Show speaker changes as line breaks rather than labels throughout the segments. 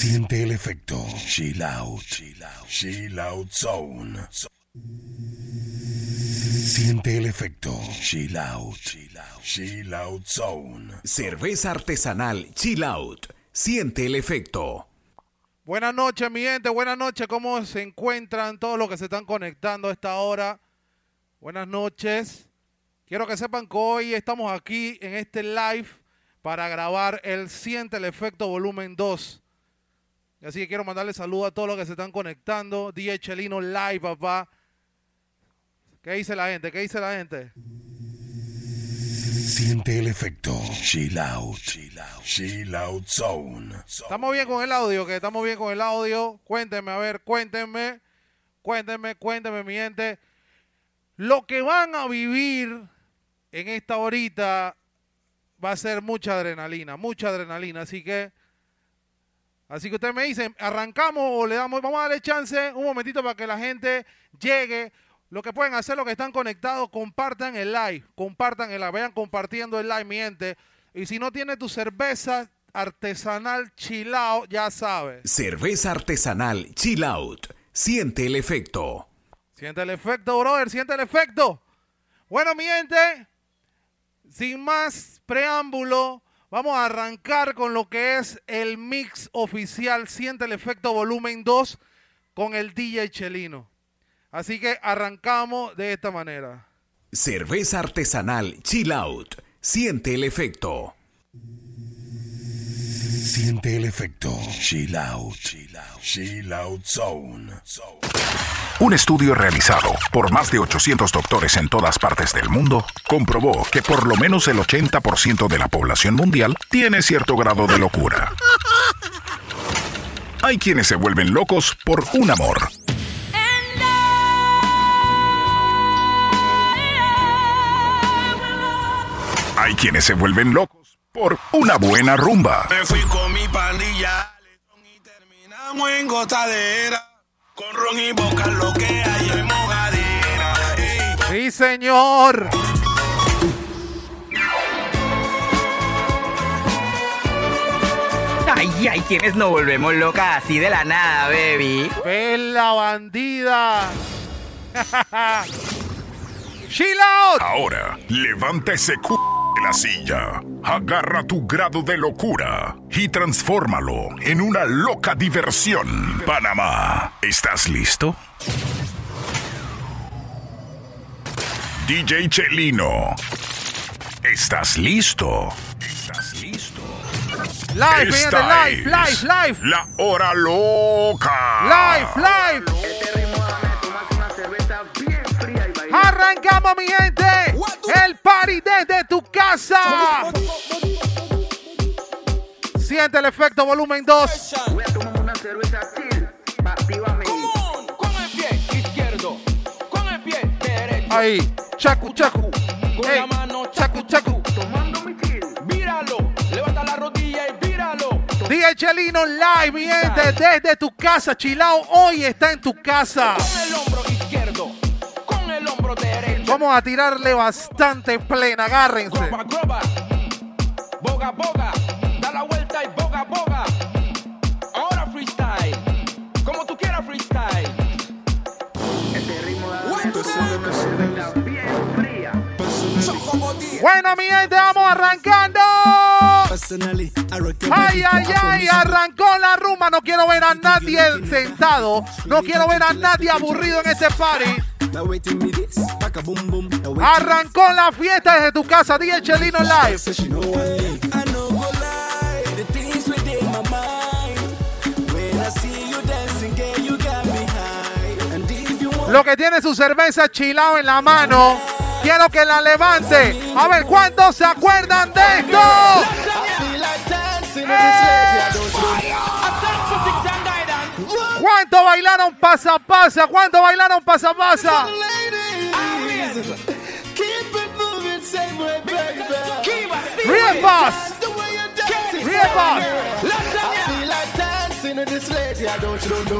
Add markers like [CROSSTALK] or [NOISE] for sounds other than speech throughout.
Siente el efecto. Chill out. Chill out. Zone. Siente el efecto. Chill out. Chill out zone.
Cerveza artesanal Chill Out. Siente el efecto.
Buenas noches, mi gente. Buenas noches. ¿Cómo se encuentran todos los que se están conectando a esta hora? Buenas noches. Quiero que sepan que hoy estamos aquí en este live para grabar el Siente el Efecto Volumen 2. Así que quiero mandarle saludos a todos los que se están conectando. DJ Chelino Live, papá. ¿Qué dice la gente? ¿Qué dice la gente?
Siente el efecto. Chill out. Chill out zone.
¿Estamos bien con el audio? ¿Que estamos bien con el audio? Cuéntenme, a ver, cuéntenme. Cuéntenme, cuéntenme, mi gente. Lo que van a vivir en esta horita va a ser mucha adrenalina, mucha adrenalina. Así que, así que ustedes me dicen, ¿arrancamos o le damos, vamos a darle chance un momentito para que la gente llegue? Lo que pueden hacer, los que están conectados, compartan el live, compartan el live, vayan compartiendo el live, mi gente. Y si no tiene tu cerveza artesanal chilao, ya sabes.
Cerveza artesanal Chill Out. Siente el efecto.
Siente el efecto, brother, siente el efecto. Bueno, mi gente, sin más preámbulo, vamos a arrancar con lo que es el mix oficial Siente el efecto volumen 2 con el DJ Chelino. Así que arrancamos de esta manera.
Cerveza artesanal Chill Out. Siente el efecto.
Siente el efecto. Chill out. Chill out zone.
Un estudio realizado por más de 800 doctores en todas partes del mundo comprobó que por lo menos el 80% de la población mundial tiene cierto grado de locura. Hay quienes se vuelven locos por un amor. Hay quienes se vuelven locos por una buena rumba.
Me fui con mi pandilla y terminamos en gotadera. Con ron y boca lo que hay en mojadera. Ey.
Sí, señor.
Ay, ay, quienes nos volvemos locas así de la nada, baby.
¡Ven la bandida! [LAUGHS] ¡Chill out!
Ahora, levanta ese la silla, agarra tu grado de locura y transfórmalo en una loca diversión. Panamá, ¿estás listo? DJ Chelino, ¿estás listo? ¿Estás listo?
Live,
Esta
live, live, live.
La hora loca.
Live, live. Arrancamos, mi gente. El party desde tu casa. Siente el efecto volumen 2.
Voy a tomar una cerveza.
Con el pie izquierdo, con el pie derecho.
Ahí. Chacu, chacu.
Con la mano,
chacu, chacu.
Tomando mi chill.
Víralo, levanta la rodilla y víralo.
DJ Chelino live, mi gente, desde tu casa. Chilao hoy está en tu casa.
Con el hombro izquierdo,
Vamos a tirarle bastante plena, agárrense.
Groba, groba, boga, boga, da la vuelta y boga, boga. Ahora freestyle, como tú quieras freestyle.
Este ritmo bien fría.
Bueno, mi gente, vamos arrancando. Ay, ay, ay, arrancó la rumba. No quiero ver a nadie sentado. No quiero ver a nadie aburrido en este party. Arrancó la fiesta desde tu casa, DJ Chelino Live. Lo que tiene su cerveza chilao en la mano. Quiero que la levante. A ver, ¿cuántos se acuerdan de esto? ¿Cuánto bailaron pasa pasa? ¿Cuánto bailaron pasa pasa? Riepas. Riepas.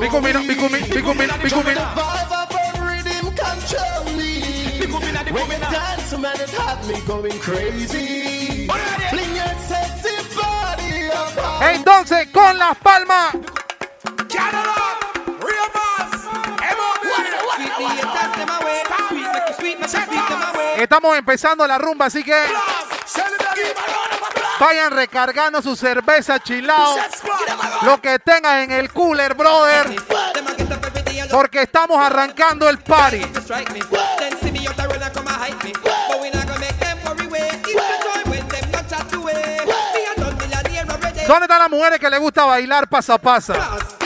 Bicumino, bicumino, bicumino, bicumino. Entonces, con las palmas. Estamos empezando la rumba, así que vayan recargando su cerveza chilao. Lo que tengan en el cooler, brother. Porque estamos arrancando el party. ¿Dónde están las mujeres que les gusta bailar pasa pasa?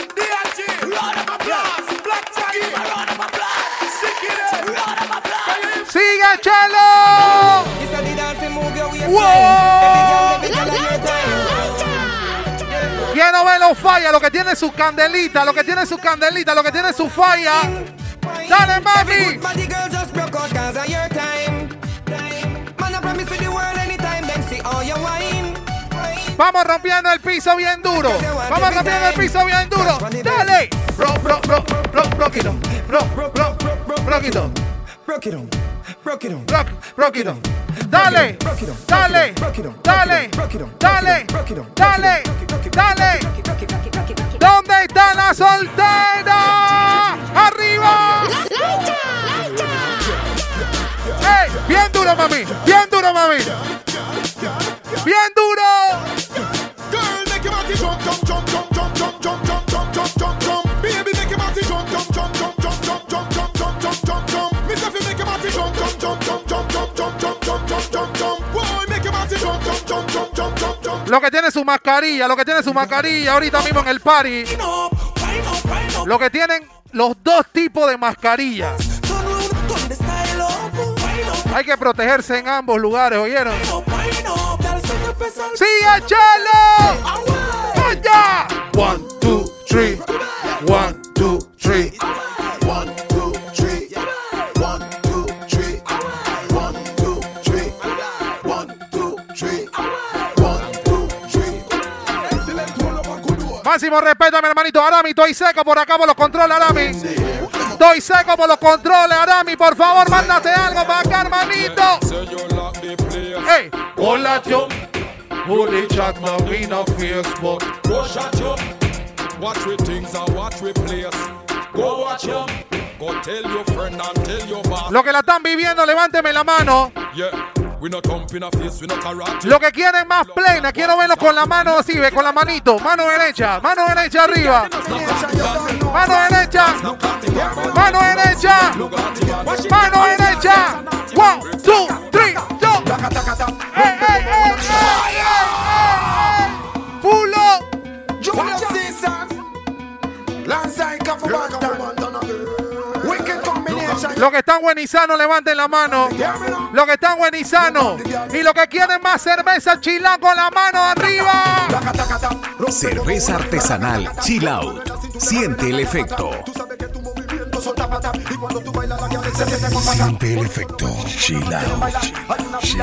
¡Sigue, Chelo! Quiero ver los falla, lo que tiene su candelita, lo que tiene su candelita, lo que tiene su falla. ¡Dale, mami! Vamos rompiendo el piso bien duro. Vamos rompiendo el piso bien duro. Dale. Bro, bro, bro, bro, rock it on. Bro, bro, bro, rock it
Rock it on. Rock
rock it on. Dale. Dale. Dale. Dale. Dale. Dale. ¿Dónde está la soltera? ¡Arriba! ¡Ey! Bien duro, mami. Bien duro, mami. Bien duro. Lo que tiene su mascarilla, lo que tiene su mascarilla ahorita mismo en el party. Lo que tienen los dos tipos de mascarillas. Hay que protegerse en ambos lugares, ¿oyeron? ¡Sigue, Chelo! ¡Vaya! One, two, three. One, two, three. Máximo respeto a mi hermanito Arami. Estoy seco por acá por los controles, Arami. Estoy seco por los controles, Arami. Por favor, mándate algo para acá, hermanito. ¡Ey! Hola, yo. Holy chat, no, we no Facebook.
Go shut up. Watch with things and watch with players. Go watch up. Go tell your friend and tell your boss.
Lo que la están viviendo, levánteme la mano.
Yeah,
lo que quieren más plena, quiero verlo con la mano así, ve, con la manito. Mano derecha, mano derecha arriba. Mano derecha. Mano derecha. Mano derecha. One, two, three, go. Hey, hey, hey, Pulo.
Lanza el capo
los que están buenizanos, levanten la mano. Los que están buenizanos. Y los que quieren más cerveza, chilán con la mano arriba.
Cerveza artesanal Chill Out. Siente el efecto.
Y cuando tú bailas la se te
Siente el efecto. Chill out.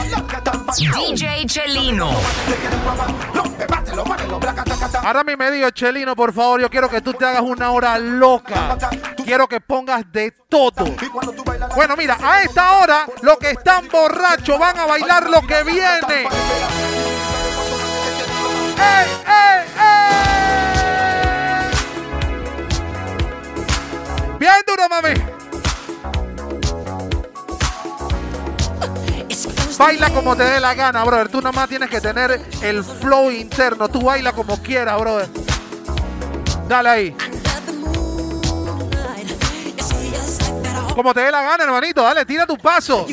DJ Chelino.
Ahora mi medio Chelino, por favor, yo quiero que tú te hagas una hora loca. Quiero que pongas de todo. Bueno, mira, a esta hora los que están borrachos van a bailar lo que viene. ¡Ey, ey, ey! Bien duro, mami. Baila como te dé la gana, brother. Tú nada más tienes que tener el flow interno. Tú baila como quieras, brother. Dale ahí. Como te dé la gana, hermanito. Dale, tira tu paso.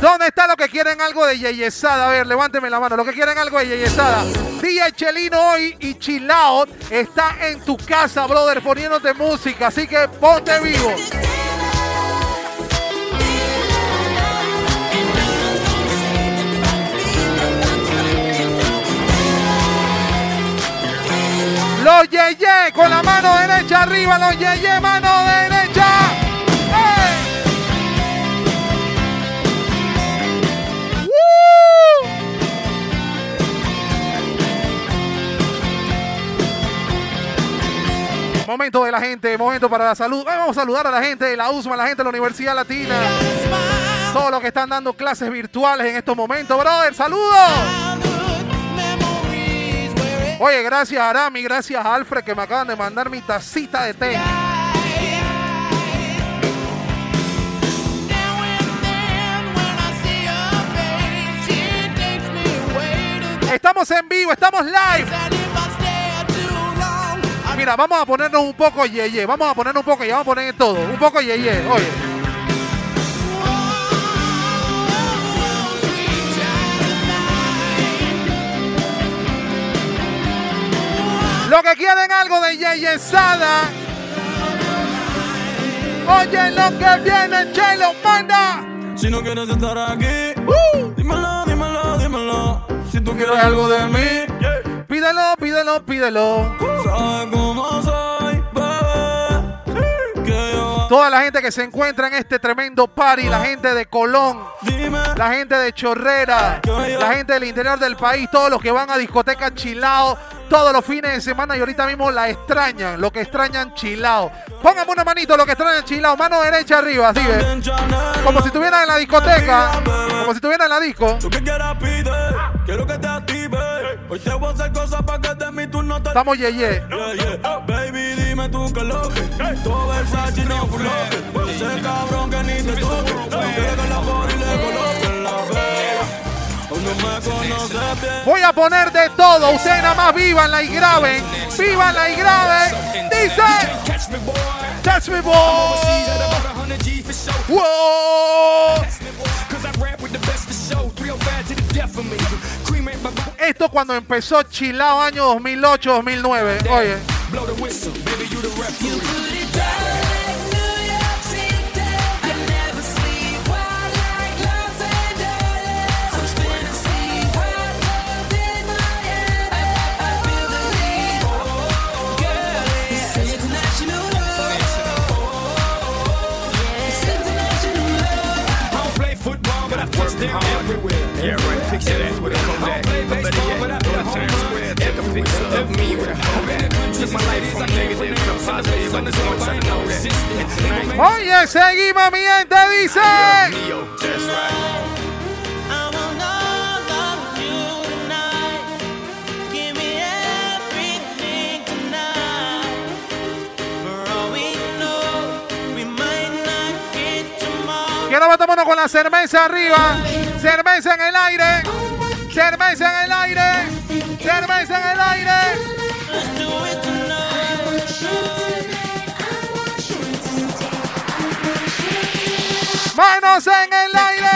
¿Dónde está lo que quieren algo de Yeyesada? A ver, levánteme la mano. Lo que quieren algo de Yeyesada. DJ Chelino hoy y Chill está en tu casa, brother, poniéndote música. Así que ponte vivo. Los Yeye con la mano derecha arriba. Los Yeye, mano derecha. Momento de la gente, momento para la salud. Vamos a saludar a la gente de la USMA, la gente de la Universidad Latina. Todos los que están dando clases virtuales en estos momentos, brother. ¡Saludos! Oye, gracias a Arami, gracias a Alfred que me acaban de mandar mi tacita de té. Estamos en vivo, estamos live. Mira, vamos a ponernos un poco yeye. Vamos a ponernos un poco y vamos a poner todo. Un poco yeye. Oye. Lo que quieren algo de Yeye Sada. Oye lo que viene, Chelo, manda.
Si no quieres estar aquí, dímelo, dímelo, dímelo. Si tú quieres
algo de mí, pídelo, pídelo, pídelo. Toda la gente que se encuentra en este tremendo party, la gente de Colón, la gente de Chorrera, la gente del interior del país, todos los que van a discotecas chilao todos los fines de semana y ahorita mismo la extrañan, lo que extrañan chilao. Póngame una manito, lo que extrañan chilao, mano derecha arriba, así. Como si estuvieran en la discoteca, como si estuvieran en la disco.
Tú que quieras pide, quiero que te active. Hoy te voy a hacer cosas para que de mí tú no te
Estamos yeye.
Yeah, yeah. Baby, dime tú qué lo que Todo Versace no Ese cabrón que ni te toque No que la
Voy a poner de todo. Ustedes nada más vívanla y graben. Vívanla y graben. Dice. Touch me, boy. Wow. Esto cuando empezó Chilao año 2008-2009. Oye.
them home. Everywhere. Yeah, right. Picture
that with a comeback. Better yet, go to Times
Square, take a picture of me with a comeback. Took my life from negative to positive. I just want y'all to know that.
Oye, seguimos, mi gente, dice. That's right. Quiero ver mano con la cerveza arriba. Cerveza en el aire. Cerveza en el aire. Cerveza en el aire. Manos en el aire.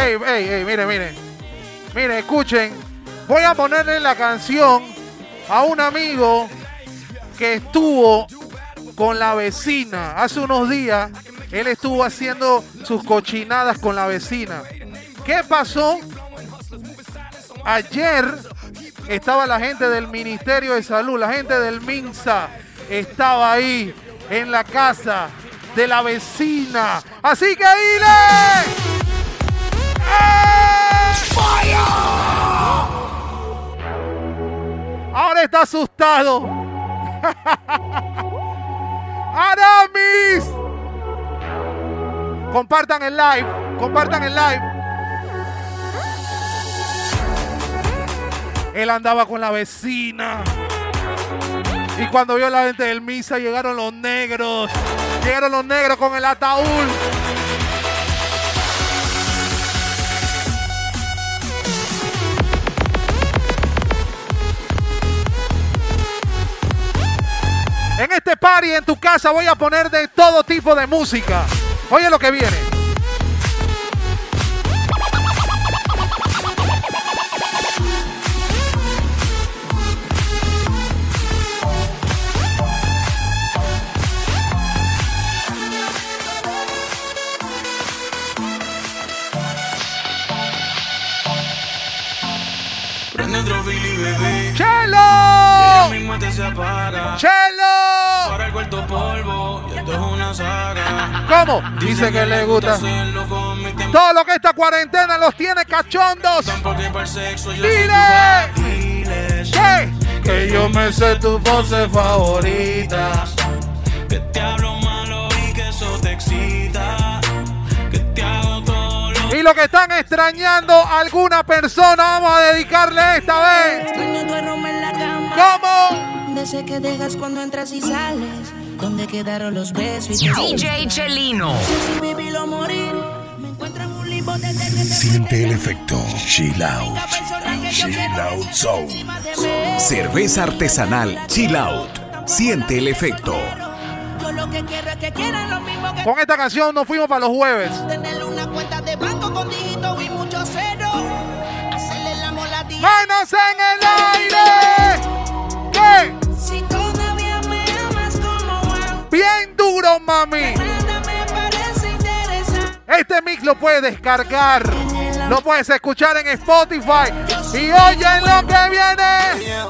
Ey, ey, ey, mire, mire. Mire, escuchen. Voy a ponerle la canción a un amigo que estuvo con la vecina. Hace unos días, él estuvo haciendo sus cochinadas con la vecina. ¿Qué pasó? Ayer estaba la gente del Ministerio de Salud, la gente del MINSA, estaba ahí en la casa de la vecina. Así que dile. ¡Eh! Ahora está asustado. [LAUGHS] Aramis. Compartan el live. Compartan el live. Él andaba con la vecina. Y cuando vio la gente del misa, llegaron los negros. Llegaron los negros con el ataúd. En este party en tu casa voy a poner de todo tipo de música. Oye lo que viene.
Prende otro Billy, bebé
¡Chelo! ¡Chelo!
Para el cuarto polvo Y esto es una saga
¿Cómo? Dice que le gusta. Todo lo que esta cuarentena los tiene cachondos. Dile.
Que yo me sé tus voces favoritas Que te hablo malo Y lo
que están extrañando a alguna persona, vamos a dedicarle esta vez. ¿Cómo?
¿Dónde sé que dejas cuando entras y sales? ¿Dónde quedaron los besos y te
DJ Chelino.
Siente el efecto Chill Out. Chill Out.
Cerveza artesanal Chill Out. Siente el efecto.
Con esta canción nos fuimos para los jueves. ¡Manos en el aire! ¿Qué?
Si todavía me amas como
Bien duro, mami. Este mix lo puedes descargar. Lo puedes escuchar en Spotify. Y oyen lo que viene.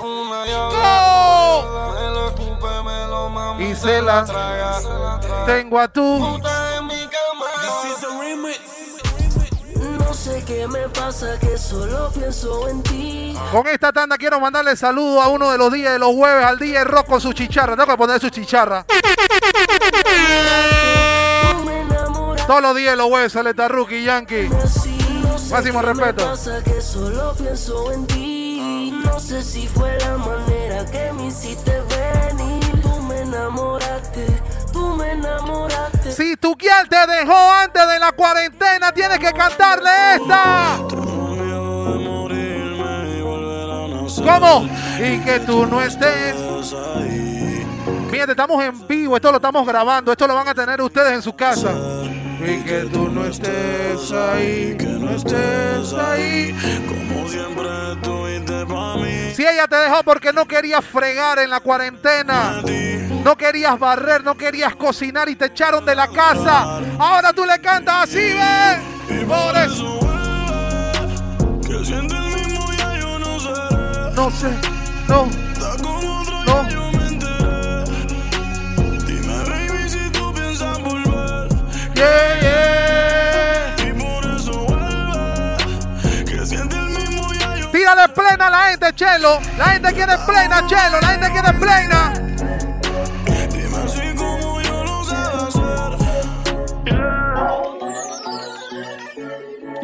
¡Go! Y se la tengo a tú.
Me pasa, que solo pienso en ti.
Con esta tanda quiero mandarle saludo a uno de los días de los jueves, al día rock con su chicharra. Tengo que poner su chicharra. Todos los días de los jueves sale Tarruki Yankee. Máximo respeto.
Pasa, que solo pienso en ti. No sé si fue la manera que me hiciste venir. Tú me enamoraste, tú me enamoraste.
Si tu guial te dejó antes de la cuarentena, tienes que cantarle esta. ¿Cómo? Y que tú no estés. Fíjate, estamos en vivo, esto lo estamos grabando, esto lo van a tener ustedes en su casa. Y que tú no estés ahí, que no estés ahí.
Como siempre estuviste para mí.
Si ella te dejó porque no querías fregar en la cuarentena, no querías barrer, no querías cocinar y te echaron de la casa, ahora tú le cantas así. Por eso.
Que siente el mismo ya yo no seré.
No sé, no, No.
Ya yo
Tírale plena la gente, Chelo. La gente quiere plena, Chelo. La gente quiere plena.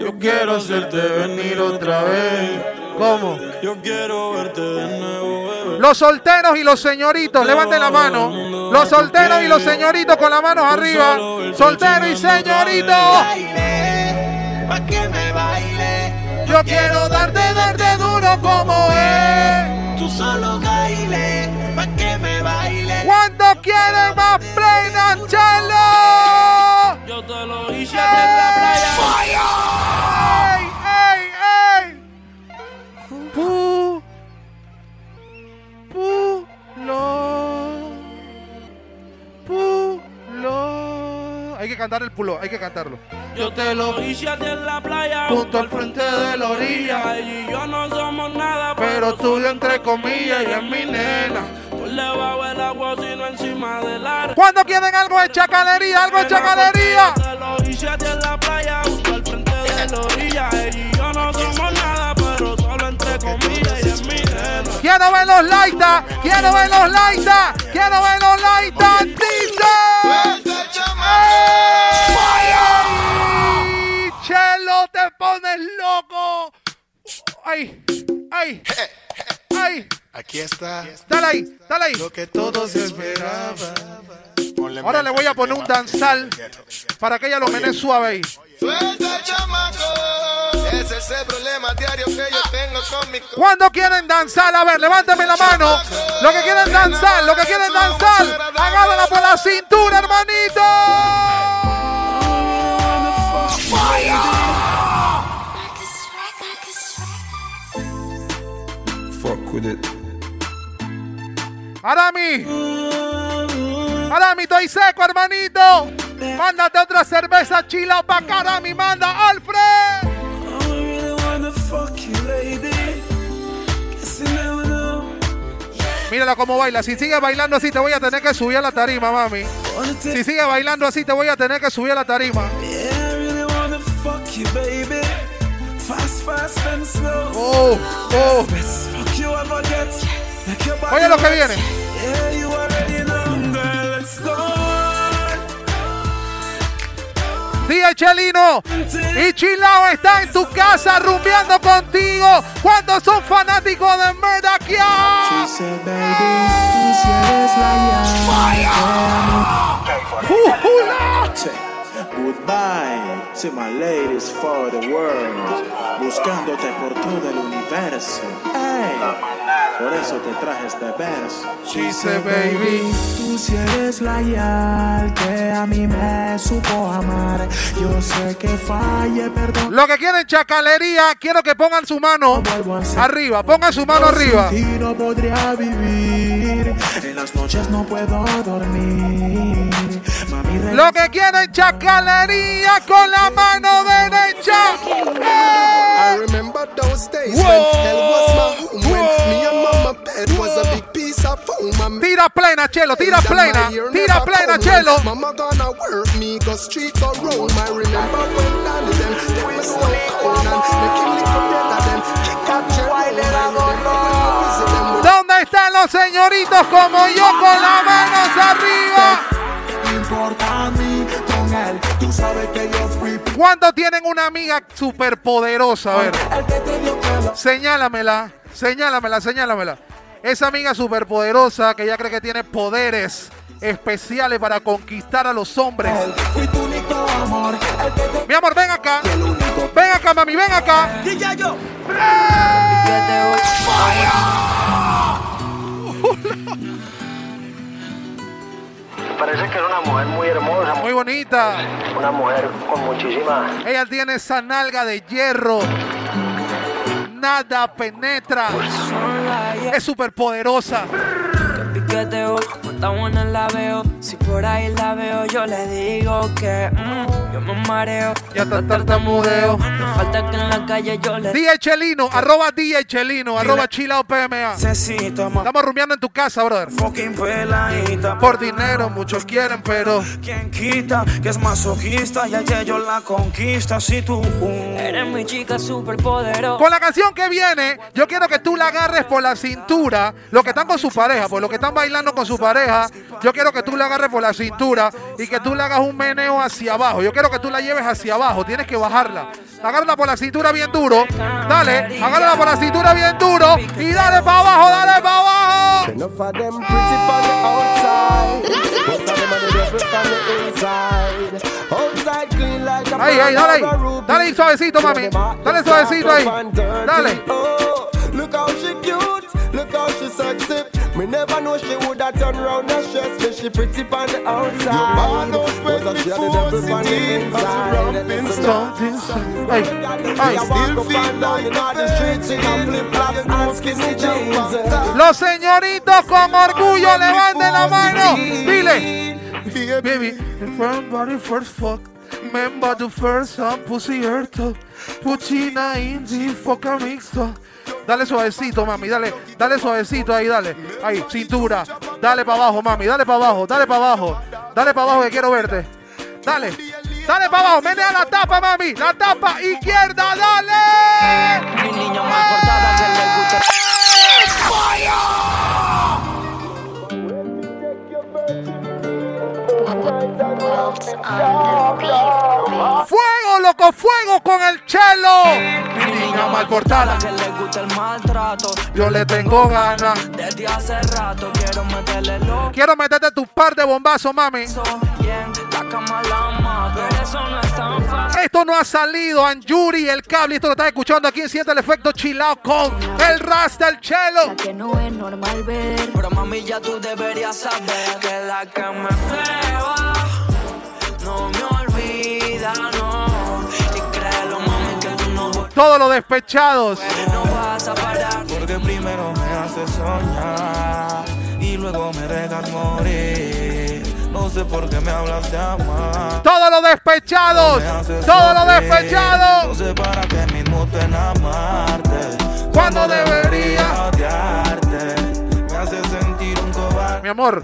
Yo quiero hacerte venir otra vez.
¿Cómo?
Yo quiero verte de nuevo, bebé.
Los solteros y los señoritos, levanten la mano. Los solteros y los señoritos con las manos arriba. Soltero y señorito.
Pa' que me baile.
Yo quiero darte, darte duro como es.
Tú solo baile. Pa' que me baile.
¿Cuánto quieren más plena, Chelo?
Yo te lo hice
cantar el pulo, hay que cantarlo.
Yo te lo hice en la playa.
Junto al frente de la orilla.
Ella y yo no somos nada.
Pero tú entre comillas y es mi nena.
Por debajo del agua, sino encima del ar.
¿Cuándo quieren algo de chacalería? ¿Algo de chacalería?
Te lo hice en la playa. Junto al frente de la orilla. Ella y yo no somos nada. Pero solo entre comillas y es mi nena.
Quiero ver los laitas, quiero ver los laitas, quiero ver los laitas. Loco. Ay, ay, ay.
Aquí está
Dale ahí, dale ahí.
lo que todos esperaban.
Ahora le voy a poner un danzal para que ella lo menee suave ahí.
Suelta, chamaco. Ese es el problema diario que yo tengo con mi
¿Cuándo quieren danzar? A ver, levántame la mano. Lo que quieren danzar, lo que quieren danzar. Agárrala por la cintura, hermanito.
Fuck with it.
Arami. Arami, estoy seco, hermanito. Mándate otra cerveza chila pa' Arami. Manda, Alfred. Mírala cómo baila. Si sigue bailando así, te voy a tener que subir a la tarima, mami. Si sigue bailando así, te voy a tener que subir a la tarima. Oh, oh. Oye lo que viene. DJ Chelino. Y Chilao está en tu casa rumbeando contigo. ¿Cuántos son fanáticos de Merdakia?
Goodbye to my ladies for the world, buscándote por todo el universo. Por eso te traje este verso.
She said, baby.
Tú si eres la yal que a mí me supo amar. Yo sé que falle, perdón.
Lo que quieren chacalería, quiero que pongan su mano arriba. Pongan su mano arriba.
Sin ti no podría vivir. En las noches no puedo dormir. Mami,
Lo que quieren chacalería con la mano derecha.
I remember those days when hell was my home. When me and mama bed was a big piece of foam. And
Tira plena, Chelo, tira plena, tira plena, Chelo.
Mama gonna work me, go street go roam. I remember when Danny them take me snow cone and they kill little brother them. Kick out your I
están los señoritos como yo con las manos arriba? ¿Cuántos tienen una amiga superpoderosa? A ver, señálamela, señálamela, señálamela. Esa amiga superpoderosa que ya cree que tiene poderes especiales para conquistar a los hombres. Mi amor, ven acá. Ven acá, mami, ven acá. [LAUGHS]
Parece que es una mujer muy hermosa,
Muy bonita.
una mujer con muchísima...
Ella tiene esa nalga de hierro. Nada penetra. Es superpoderosa.
piqueteo, cuánta buena la veo. Si por ahí la veo, yo le digo que mm, yo me mareo.
Ya está tartamudeo.
No falta que en la calle yo le
DJ Chelino, arroba DJ Chelino, arroba chilao PMA. Estamos rumiando en tu casa, brother.
fucking peladita.
Por dinero, muchos quieren, pero
Quien quita que es masoquista y que yo la conquista. Si tú
Eres mi chica super poderosa.
con la canción que viene, yo quiero que tú la agarres por la cintura. Los que están con su pareja, pues los que están bailando con su pareja, yo quiero que tú la agarres por la cintura y que tú le hagas un meneo hacia abajo. Yo quiero que tú la lleves hacia abajo, tienes que bajarla. Agárrala por la cintura bien duro. Dale, agárrala por la cintura bien duro y dale para abajo, dale para abajo. Ahí, ahí, dale ahí. Dale ahí suavecito, mami. Dale suavecito ahí. Dale.
Sexy. Me never know she would have turned round and stress me. She pretty on the outside. Was a she had the devil on the inside.
Ay, ay.
Still feel like in the streets in flip flops and skinny jeans.
Los señoritos con orgullo levanten la mano. Dile. Baby, the first body first fuck. Remember the first some pussy hurt. Puchina in the fuck mixto. Dale suavecito, mami, dale, dale suavecito ahí, dale. Ahí, cintura. Dale para abajo, mami, dale para abajo, dale para abajo. Dale para abajo que quiero verte. Dale. Dale para abajo, menea la tapa, mami. La tapa izquierda, dale.
Mi niña más cortada que le gusta.
Fuego, loco, fuego con el chelo.
Mi
niña mal portada.
que le gusta el maltrato.
Yo le tengo ganas.
Desde hace rato quiero meterle lo
Quiero meterte tu par de bombazos, mami.
bien. La cama la
Esto no ha salido, Anjuri, el cable. Esto lo estás escuchando aquí en Siente el Efecto Chilao con el Rasta, el chelo.
Que no es normal ver. Pero mami, ya tú deberías saber que la que me prueba no me olvida, no. Y créelo, mami, que tú no,
Todos los despechados.
no vas a parar.
Porque primero me haces soñar y luego me dejas morir. No sé por qué me hablas de amar.
Todos los despechados. Todos los despechados.
No sé para qué mismo te amarte.
Cuando debería.
odiarte. Me hace sentir un cobarde.
Mi amor,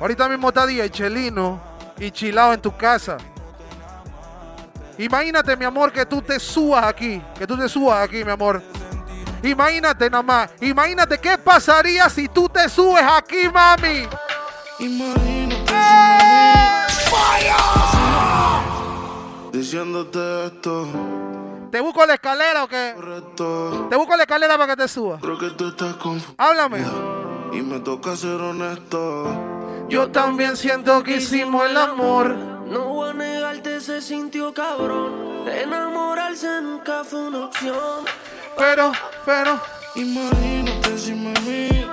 ahorita mismo está día Chelino y Chilao en tu casa. Imagínate, mi amor, que tú te subas aquí. Que tú te subas aquí, mi amor. Imagínate nada más. Imagínate qué pasaría si tú te subes aquí, mami.
Imagínate
Diciéndote esto.
¿Te busco la escalera o qué? Te busco la escalera para que te suba.
Creo que tú estás confundida.
Háblame.
Y me toca ser honesto.
Yo también siento que hicimos el amor.
No voy a negarte, se sintió cabrón. Enamorarse nunca fue una opción.
Pero, pero,
Imagínate si me vi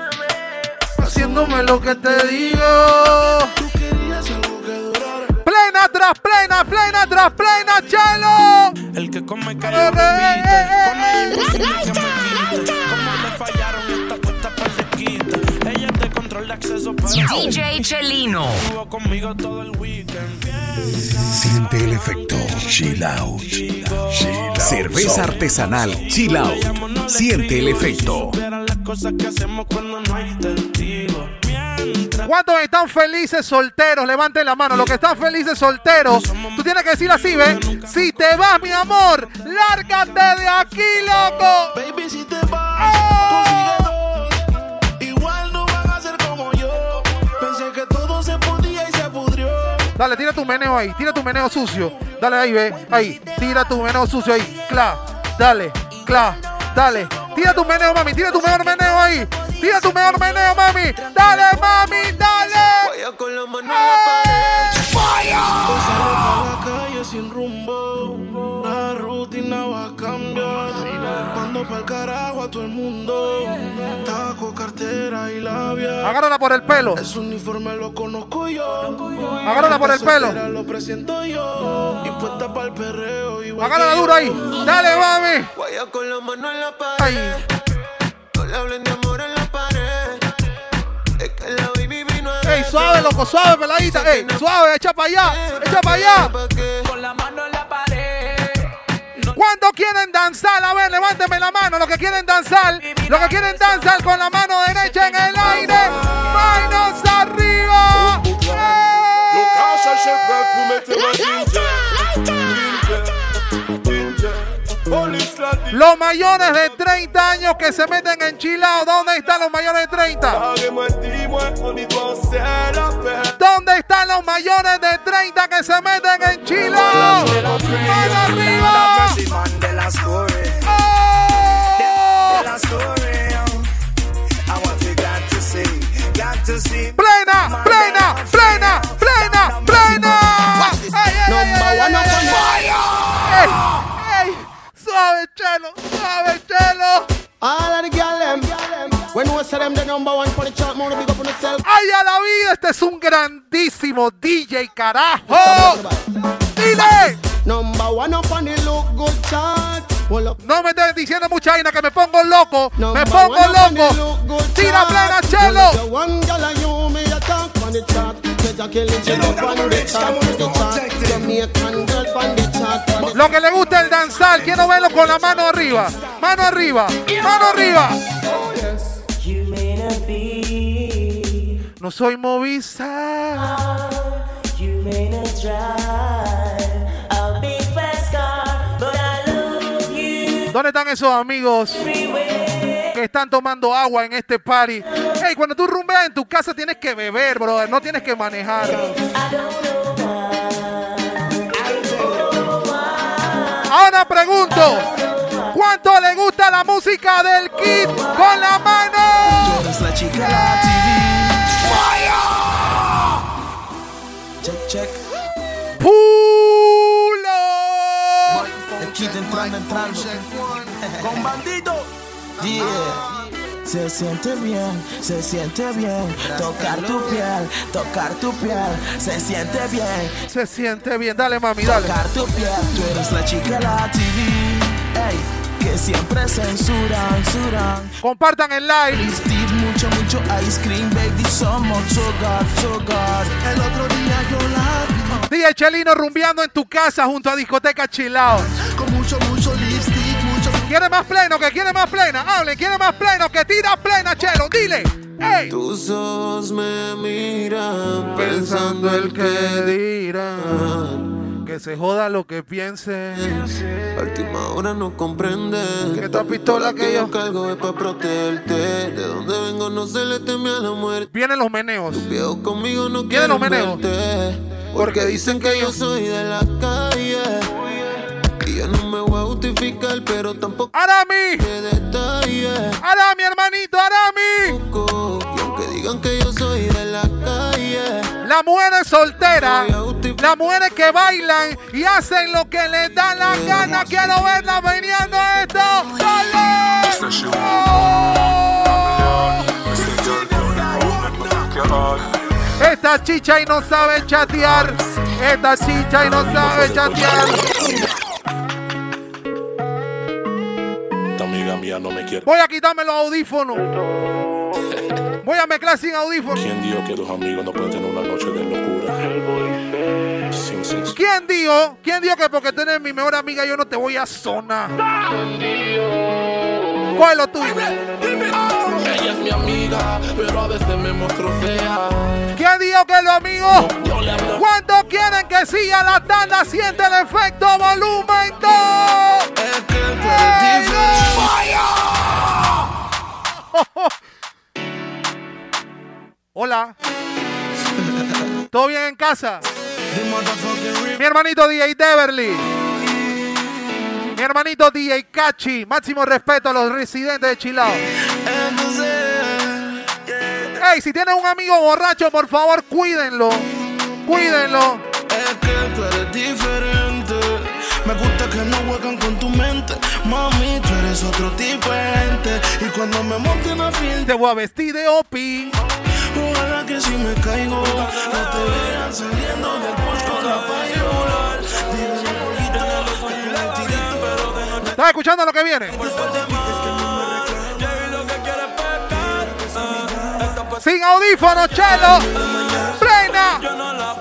haciéndome lo que te digo. Tras plena, plena tras plena, chelo.
El que come
eh,
repite. Con ella acceso para
DJ Chelino.
Estuvo conmigo todo el weekend.
Siente el efecto. Chill out.
Cerveza artesanal Chill Out. Siente el efecto.
Las cosas que hacemos cuando no hay
¿Cuántos están felices solteros? Levanten la mano. Los que están felices solteros. Tú tienes que decir así, ¿ves? Si te vas, mi amor, lárgate de aquí, loco.
Baby, si te vas, dos. Igual no van a ser como yo. Pensé que todo se podía y se pudrió.
Dale, tira tu meneo ahí, tira tu meneo sucio. Dale ahí, ve, ahí. Tira tu meneo sucio ahí. Cla, dale, cla, dale. Tira tu meneo, mami, tira tu mejor meneo ahí. Tira tu mejor meneo, mami. Dale, mami, dale.
Vaya con la mano en la
salgo pa' la calle sin rumbo. La rutina va a cambiar. Mando pa'l carajo a todo el mundo. Taco, cartera y labia.
Agárrala por el pelo.
Ese uniforme lo conozco yo.
Agárrala por el pelo.
Lo presento yo. Y puesta pa'l perreo.
Agárrala duro ahí. Dale, mami.
Vaya con la mano en la pared. No le hablen de
suave, loco, suave, peladita. Ey, suave, echa para allá, echa para allá.
Con la mano en la pared.
¿Cuántos quieren danzar? A ver, levánteme la mano. Los que quieren danzar, los que quieren danzar con la mano derecha en el aire. Manos arriba. Los mayores de 30 años que se meten en Chilao. ¿Dónde están los mayores de 30?
Arrête-moi, dis-moi, on y doit c'est la paix.
¿Dónde están los mayores de 30 que se meten en Chilao? ¡Mano arriba! ¡Oh!
De
¡Suave, chelo! ¡Suave, chelo!
All of the girl them, when we say them the number one for the chart, more big up on yourself.
¡Ay, a la vida! Este es un grandísimo DJ, carajo. ¡Dile!
Number one up on the look good chart.
No me estés diciendo mucha vaina que me pongo loco. Me pongo loco. Tira plena, chelo.
The chart. Killing up on the chart. The chart. Jamaican girl on the chart.
Lo que le gusta el danzar, quiero verlo con la mano arriba. Mano arriba. Mano arriba.
You may not be.
No soy movisa. ¿Dónde están esos amigos están tomando agua en este party? Hey, cuando tú rumbeas en tu casa tienes que beber, brother. No tienes que manejar. Ahora pregunto, ¿cuánto le gusta la música del Kid con la mano?
Check, check.
¡Pulo!
El kit entrando, entrando. Con bandito. Yeah. Se siente bien, se siente bien. Tocar tu piel, tocar tu piel. Se siente bien.
Se siente bien. Dale, mami, dale.
Tocar tu piel. Tú eres la chica de la TV. Ey, que siempre censuran, censuran.
Compartan el live.
Mucho, mucho ice cream, baby. Somos sugar, sugar. El otro día yo la.
DJ Chelino rumbeando en tu casa junto a discoteca Chilao. ¿Quiere más pleno? ¿Que quiere más plena? Hable, ¿quiere más pleno? Que tira plena, Chelo. Dile. ¡Ey!
Tus ojos me miran
Pensando el que dirán. Que se joda lo que piense.
A última hora no comprende
Que esta pistola que yo-
cargo es para protegerte. De donde vengo no se le teme a la muerte.
Vienen los meneos.
Viejo conmigo no
Vienen los meneos.
verte. Porque dicen que yo soy de la calle.
Yo no me voy a justificar, pero tampoco.
¡Arami! ¡Arami, hermanito, Arami!
Y aunque digan que yo soy de la calle.
Las mujeres solteras, las mujeres que bailan y hacen lo que les da la gana. Quiero verlas veniendo esto. ¡Dale! Esta chicha y no sabe chatear. Esta chicha y no sabe chatear.
No me quiere.
Voy a quitarme los audífonos. Voy a mezclar sin audífonos.
¿Quién dijo que dos amigos no pueden tener una noche de locura? Sin sexo.
¿Quién dijo? ¿Quién dijo que porque tienes mi mejor amiga yo no te voy a sonar? ¿Cuál es lo tuyo?
Ella es mi amiga, pero a veces me muestro fea.
¿Quién dijo que los amigos? ¿Cuánto quieren que siga la tanda? Siente el efecto volumen 2. [LAUGHS] Hola. ¿Todo bien en casa? Mi hermanito DJ Deverly. Mi hermanito DJ Cachi. Máximo respeto a los residentes de Chilao. Ey, si tienes un amigo borracho, por favor, cuídenlo. Cuídenlo.
Es que tú eres diferente. Me gusta que no juegan con tu mente. Mami, tú eres otro tipo de gente. Y cuando me monte en la fiesta,
Te voy a vestir de OPI.
ojalá que si me caigo, no te vean saliendo del Porsche con la déjame.
¿Estás escuchando lo que viene? Sin audífonos, chelo. Plena.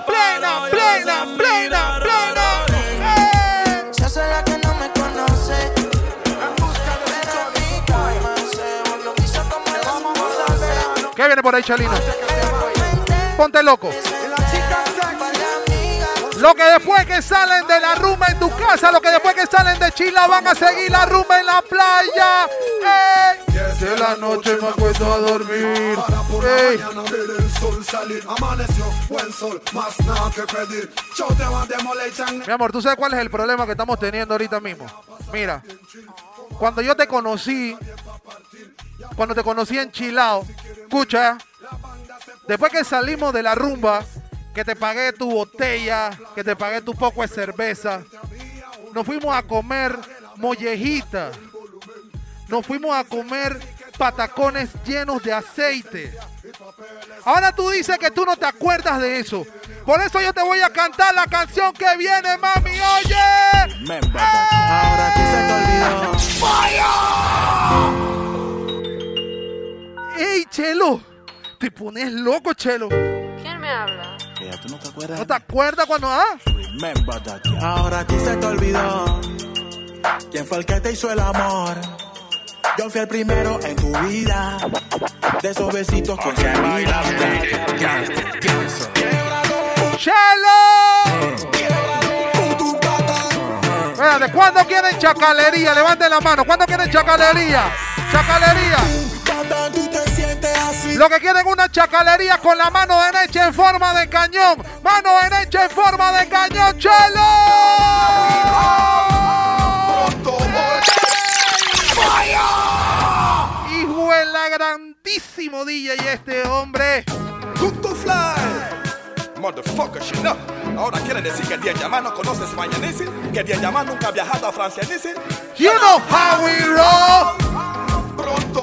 Plena, plena, plena, plena. ¡Eh!
Se hace la que no me conoce.
¿Qué viene por ahí, Chalino? Ponte loco. Lo que después que salen de la rumba en tu casa, lo que después que salen de Chila van a seguir la rumba en la playa. ¡Ey!
De la noche me acuesto a dormir.
Ey.
Mañana ver el sol salir. Amaneció buen sol, más nada que pedir. Yo te voy a demoler,
Mi amor, ¿tú sabes cuál es el problema que estamos teniendo ahorita mismo? Mira, cuando yo te conocí, cuando te conocí en Chilao, escucha, después que salimos de la rumba, que te pagué tu botella, que te pagué tu poco de cerveza, nos fuimos a comer mollejita, nos fuimos a comer patacones llenos de aceite. Ahora tú dices que tú no te acuerdas de eso. Por eso yo te voy a cantar la canción que viene, mami. Oye.
Ahora que se te olvidó.
¡Ey, Chelo! Te pones loco, Chelo.
¿Quién me habla?
Que ya tú no te acuerdas.
¿No te acuerdas cuando ah?
Remember that. Ahora a ti se te olvidó. ¿Quién fue el que te hizo el amor? Yo fui el primero en tu vida. De esos besitos con salida.
¡Chelo! Espérate, ¿cuándo quieren chacalería? Levanten la mano. ¿Cuándo quieren chacalería? Chacalería. Lo que quieren una chacalería con la mano derecha en forma de cañón. Mano derecha en forma de cañón, Chelo. Hijo de la grandísimo DJ este hombre.
Motherfucker, shit no. Ahora quiere decir que Diayama no conoce España, ¿nici? Que Diayama nunca ha viajado a Francia, ¿nici?
You know how we roll.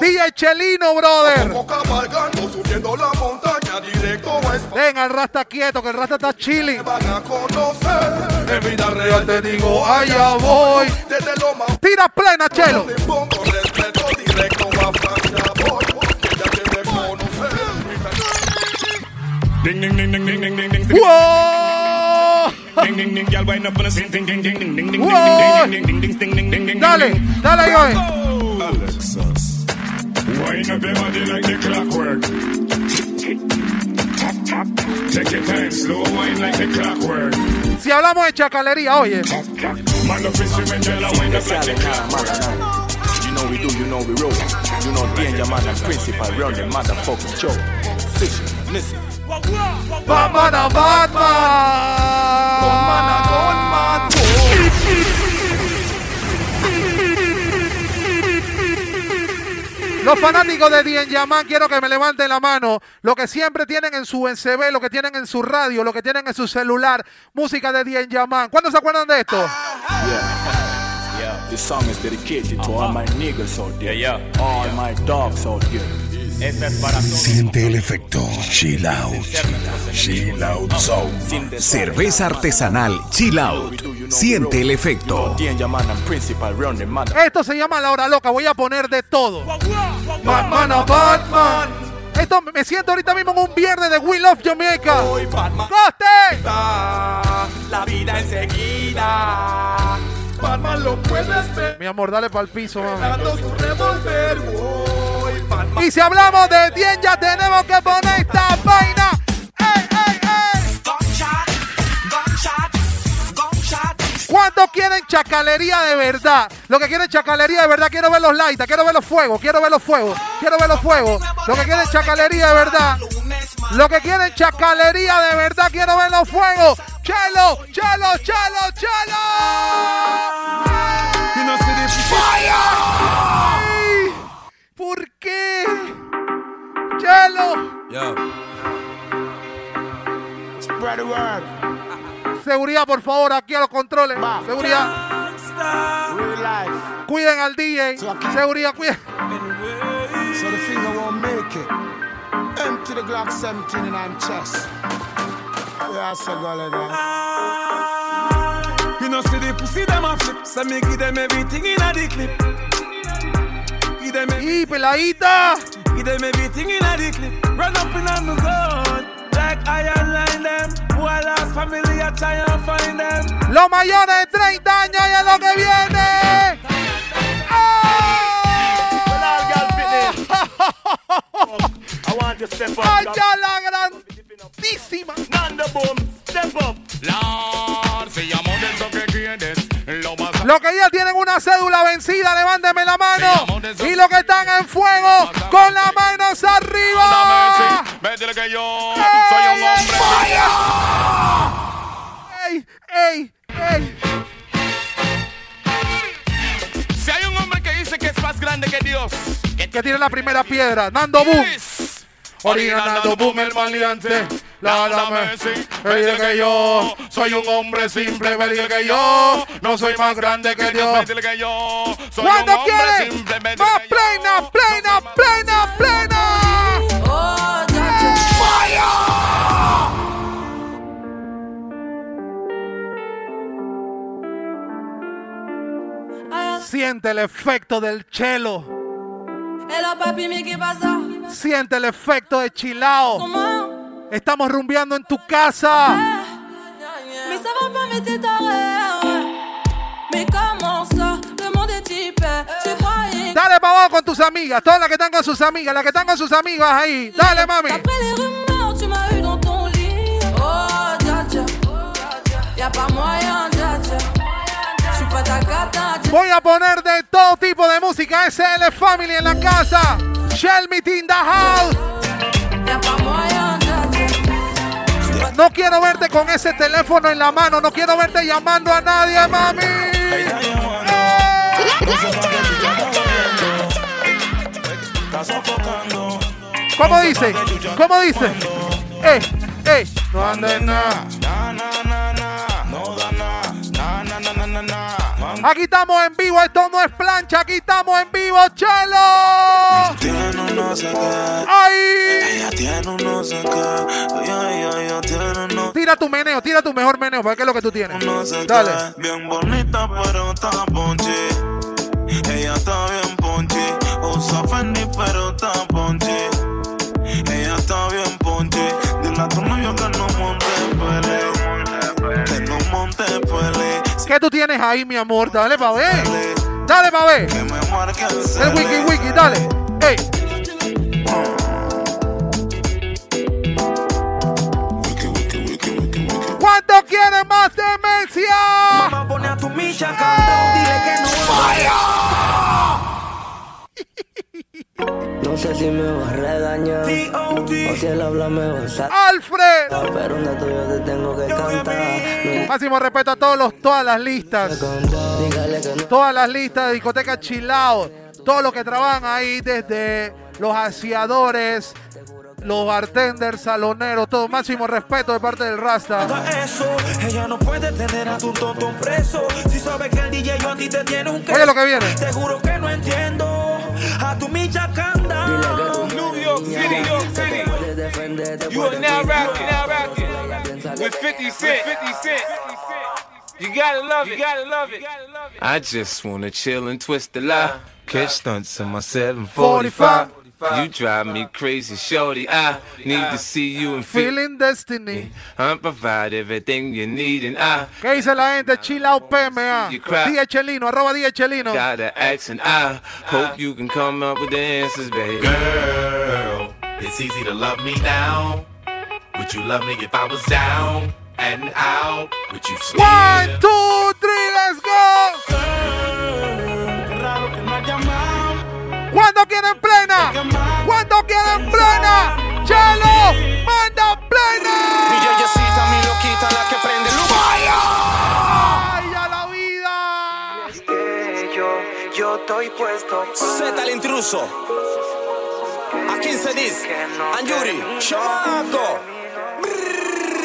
DJ Chelino, brother.
Cabalgando, subiendo la montaña, directo a.
Venga, el rasta quieto, que el rasta está chilling.
Van a conocer. En vida real
te digo, allá voy.
Desde lo más
Tira plena, Chelo.
te pongo respeto directo a Francia, voy. Porque ya te de conocer.
Ding ding ding ding ding ding ding ding.
¡Wow!
Ding ding ding, y'all wind up on the scene. Ding ding ding ding ding ding ding
Whoa.
ding ding ding ding ding ding ding.
Dale, dale, oye.
Alexis, wind up your body like the clockwork. Take your time, slow wine like the clockwork.
Si hablamos de chacalería, oye.
Man up is wind up like the clockwork.
You know we do, you know we roll. You know danger man and principal run the motherfucking show. Listen, listen.
Batman Batman. Los fanáticos de Dien Yaman quiero que me levanten la mano. Lo que siempre tienen en su NCB, lo que tienen en su radio, lo que tienen en su celular. Música de Dien Yaman. ¿Cuándo se acuerdan de esto?
Yeah. This song is dedicated to all my niggas out there, all my dogs out there.
Siente el efecto. Chill out. Chill out zone.
Cerveza artesanal Chill Out. Siente el efecto.
Esto se llama La Hora Loca. Voy a poner de todo. Batman a Batman. Esto me siento ahorita mismo en un viernes de We Love Jamaica. ¡Coste!
La vida enseguida. Batman lo puedes ver.
Mi amor, dale para el piso, mami. Y si hablamos de 10, ya tenemos que poner esta vaina. ¿Cuántos quieren chacalería de verdad? Lo que quieren chacalería de verdad, quiero ver los lights, quiero ver los fuegos, quiero ver los fuegos, quiero ver los fuegos. Lo que quieren chacalería de verdad. Lo que quieren chacalería de verdad, quiero ver los fuegos. Chelo, chelo, chelo, chelo. ¿Por qué? Chelo.
Spread the word.
Seguridad, por favor, aquí a los controles. Seguridad.
Real life.
Cuiden al DJ. Seguridad, cuiden.
So the finger won't make it. Empty the Glock 17 in I'm chest. Yeah, so go like.
You know, see the pussy them a flip. So me give them everything in a the clip.
Y peladita.
Give them everything in a the clip. Run up in on the gun. Like iron line them. Who I lost family, I try and find them.
Los mayores de 30 años y es lo que viene. [LAUGHS]
I want you to step up.
¡Allá la grandísima!
Nando boom, step up. Lord, se llamó de eso que quieres.
Los que ya tienen una cédula vencida, levánteme la mano. Y los que están en fuego, con las manos arriba.
Métele que yo
¡Ey!
soy un hombre.
¡Ey, ey, ey!
Si hay un hombre que dice que es más grande que Dios,
Que tiene la primera piedra, Nando Boom. Original Nando Boom, el maleante. La la Messi, me dice que yo soy un hombre simple, me dice que yo no soy más grande que Dios.
métele que yo soy un
¿Cuándo
hombre simple. métele
¡Más
que yo
plena, plena, plena, plena! Siente el efecto del chelo. Siente el efecto de chilao. Estamos rumbeando en tu casa.
Mais ça va pas, mais t'es taré. ouais. Mais comment ça? Le monde est typé. Tu croyais
Dale para abajo con tus amigas. Todas las que están con sus amigas. Las que están con sus amigas ahí. Dale, mami.
Après les rumeurs, tu m'as eu dans ton lit. Oh, dja dja. Y'a pas moyen, dja dja. J'suis pas ta cata, dja.
Voy a poner de todo tipo de música. SL Family en la casa. Shell Meet in the house. No quiero verte con ese teléfono en la mano. No quiero verte llamando a nadie, mami. ¿Cómo dice? ¿Cómo dice? ¡Eh! ¡Eh! No andes nada. Aquí estamos en vivo, esto no es plancha, aquí estamos en vivo, chelo.
Tiene un no sé qué.
¡Ay!
Ella tiene un no sé qué. Ella, tiene un no
Tira tu meneo, tira tu mejor meneo, para qué es lo que tú tienes. Dale.
Bien bonita, pero está ponche. Ella está bien ponche. Usa Fendi, pero está
¿Qué tú tienes ahí, mi amor? Dale pa' ver. Dale pa' ver.
El
wiki wiki, dale. ¡Ey! ¿Cuánto quieren más demencia?
Mamá pone a tu micha cabrón, dile que no
No sé si me va a regañar o si él habla me va a.
¡Alfred!
Pero un dato yo te tengo que cantar.
Máximo respeto a todos los, todas las listas. Todas las listas de discoteca Chilao. todos los que trabajan ahí, desde los aseadores, los bartenders, saloneros, todo. Máximo respeto de parte del Rasta.
Haga eso, ella no puede tener a tu tonto preso. Si sabe que el DJ yo a ti te tiene un
Oye lo que viene.
Te juro que no entiendo. A tu micha canta.
New York City, New York City. You are now rocking, now rocking with 50 Cent. 50 Cent. You gotta love it. You gotta love it.
I just wanna chill and twist the lie. Catch stunts in my 745. You drive me crazy, shorty. I need to see you and feel.
Feeling Destiny.
I provide everything you need and I
¿Qué dice la gente? Chill out PMA.
You cry.
Día Chelino, arroba Día Chelino.
gotta ask and I hope you can come up with the answers, baby.
Girl, it's easy to love me now. Would you love me if I was down and out? Would you still?
One, two, three, let's go. ¿Cuándo quieren plena? ¿Cuándo quieren plena? Chelo, manda plena.
Mi yeyecita, mi loquita, la que prende luz.
¡Ay, a la vida!
Es que yo, yo estoy puesto. Z el intruso. A 15 dis. Anjuri. Chamaco.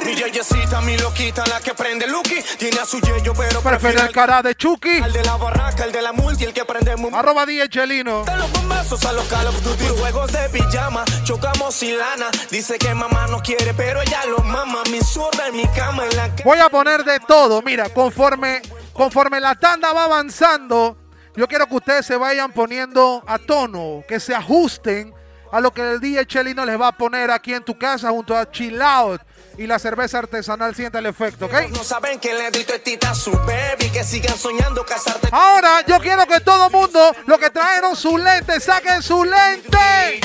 Mi yeyecita, mi loquita, la que prende Lucky. Tiene a su yeyo, pero
Prefiere el cara de Chucky.
De la barraca, el de la multi, el que prende
Arroba Día Chelino.
De los bombazos a los Call of Duty, juegos de pijama, chocamos sin lana. Dice que mamá no quiere, pero ella lo mama. Mi zurda en mi cama, en la
Voy a poner de todo. Mira, conforme, conforme la tanda va avanzando, yo quiero que ustedes se vayan poniendo a tono, que se ajusten a lo que el DJ Chelino les va a poner aquí en tu casa junto a Chill Out y la cerveza artesanal siente el efecto, ¿ok?
No saben que le a su baby, que sigan soñando casarte.
Ahora yo quiero que todo mundo, los que trajeron sus lentes, saquen sus lentes.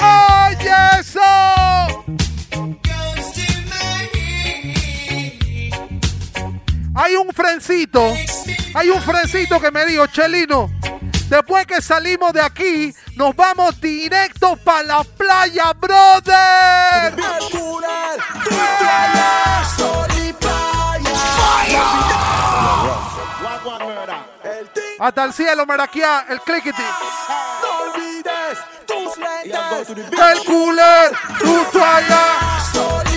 ¡Oye eso! Hay un frencito, hay un frencito que me dijo, Chelino, después que salimos de aquí, nos vamos directo para la playa, brother. Hasta el cielo, Maraquía, el clickety.
No olvides tus lentes.
El cooler, tu toalla.
Sol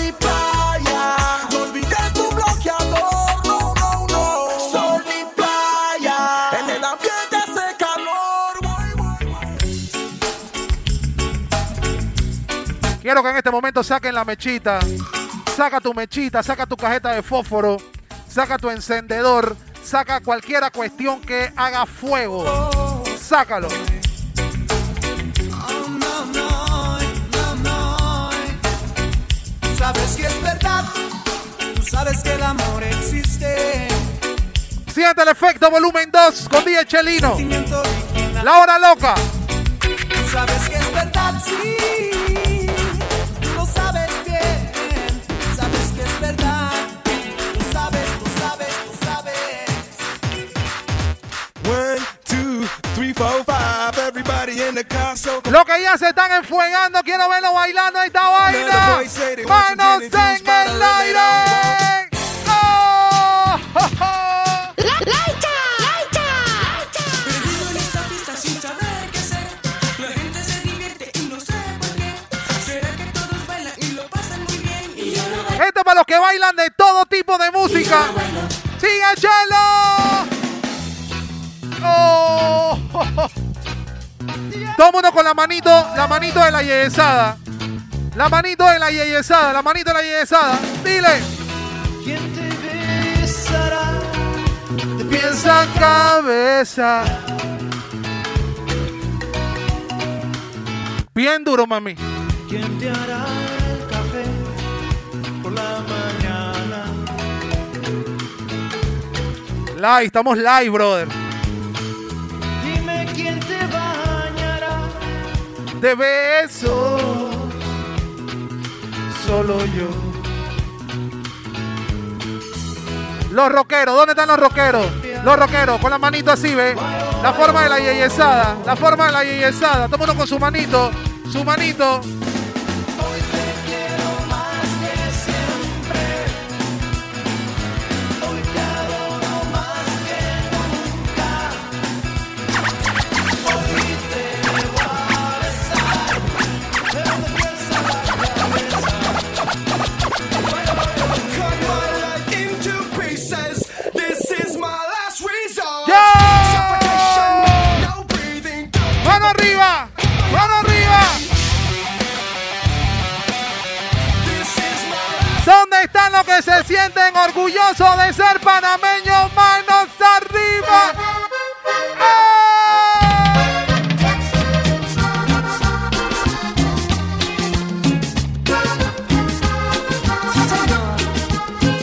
Quiero que en este momento saquen la mechita. Saca tu mechita, saca tu cajeta de fósforo, saca tu encendedor, saca cualquiera cuestión que haga fuego. Sácalo.
Sabes que es verdad, tú sabes que el amor existe.
Siente el efecto volumen 2 con DJ Chelino. La hora loca.
Tú sabes que es verdad, sí. Lo que
ya se están enfuegando, quiero verlo bailando esta vaina. Manos en el aire. ¡Oh! ¡Oh, oh!
Perdido en esta pista sin saber qué hacer. La gente se divierte y no sé por qué. Será que todos bailan y lo pasan muy bien. Y yo no bailo.
Esto es para los que bailan de todo tipo de música. ¡Sigue Chelo! ¡Oh! Todo mundo con la manito, la manito de la yeyesada. La manito de la yeyesada, la manito de la yeyesada. Dile.
¿Quién te besará?
Te piensa cabeza. Bien duro, mami.
¿Quién te hará el café por la mañana?
Live, estamos live, brother. De besos. Solo yo. Los rockeros, ¿dónde están los rockeros? Los rockeros, con la manito así, ¿ve? La forma de la yeyesada, la forma de la yeyesada. Todo mundo con su manito, su manito. Se sienten orgullosos de ser panameños, manos arriba.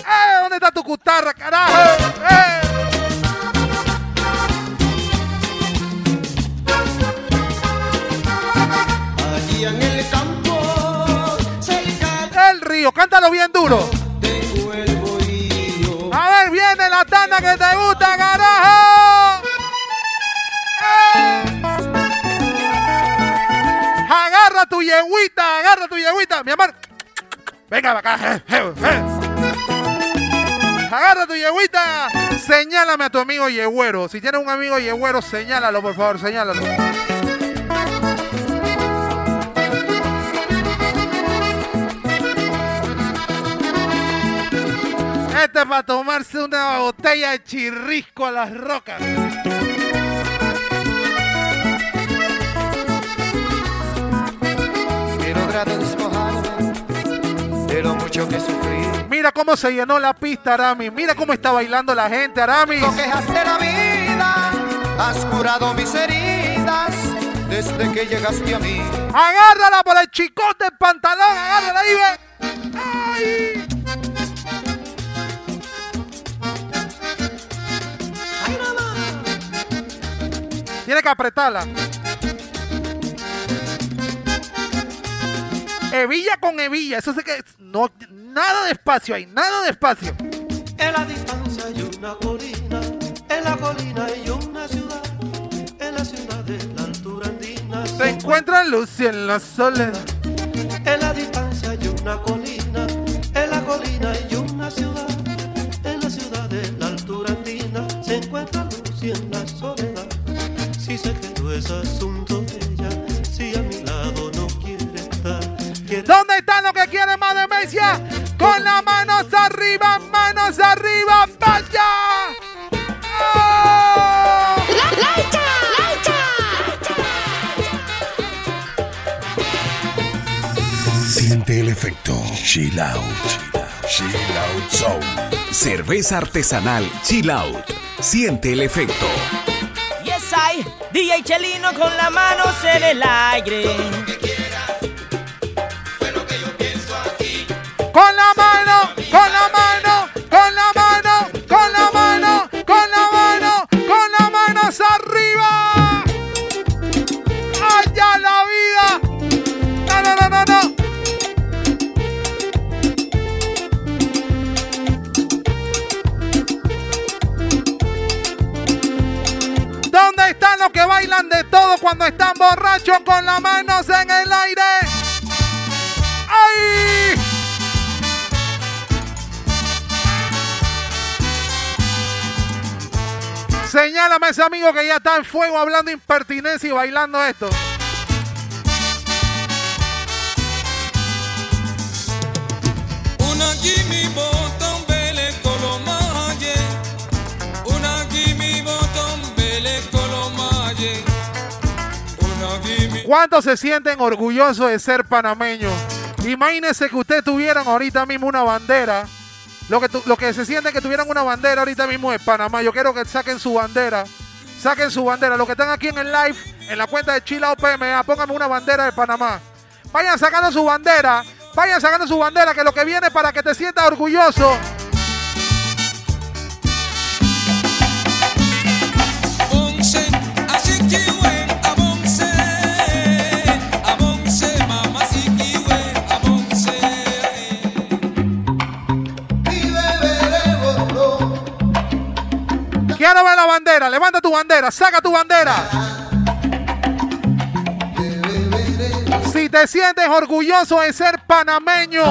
¡Eh! ¿Dónde está tu cutarra, carajo? ¡Eh!
Allí en el campo, cerca
El río, cántalo bien duro. Que te gusta, carajo. ¡Eh! Agarra tu yeguita, agarra tu yeguita, mi amor. Venga para acá. eh, eh. Agarra tu yeguita. Señálame a tu amigo yegüero. Si tienes un amigo yegüero, señálalo, por favor, señálalo. Este es para tomarse una botella de chirrisco a las rocas.
De lo mucho que sufrí.
Mira cómo se llenó la pista, Aramis. Mira cómo está bailando la gente,
quejas de la vida, has curado mis heridas desde que llegaste a mí.
Agárrala por el chicote del pantalón, agárrala ahí, ve. ¡Ay! Tiene que apretarla. Hebilla con hebilla, eso sí que no nada de espacio ahí, nada de espacio.
En la distancia hay una colina, en la colina hay una ciudad, en la ciudad de la altura andina.
Se encuentra Lucy en la soledad.
En la distancia hay una colina, ese asunto de ella, si a mi lado no quiere estar. quiere-
¿Dónde están los que quieren más demencia? Con las manos arriba, manos arriba, vaya. ¡Oh!
Siente el efecto. Chill out. Chill out zone.
Cerveza artesanal Chill Out. Siente el efecto.
DJ Chelino con las manos en el aire.
La mano, A ese amigo que ya está en fuego hablando impertinencia y bailando esto.
Una bottom bele kolomaje. Una bottom bele kolomaje. Una gimme.
¿Cuántos se sienten orgullosos de ser panameños? Imagínense que ustedes tuvieran ahorita mismo una bandera. Lo que, lo que se sienten que tuvieran una bandera ahorita mismo es Panamá. Yo quiero que saquen su bandera. Saquen su bandera. Los que están aquí en el live, en la cuenta de Chila PMA, pónganme una bandera de Panamá. Vayan sacando su bandera. Vayan sacando su bandera, que lo que viene para que te sientas orgulloso.
Abonse, asikiwe,
Levanta tu bandera. Saca tu bandera. Si te sientes orgulloso de ser panameño,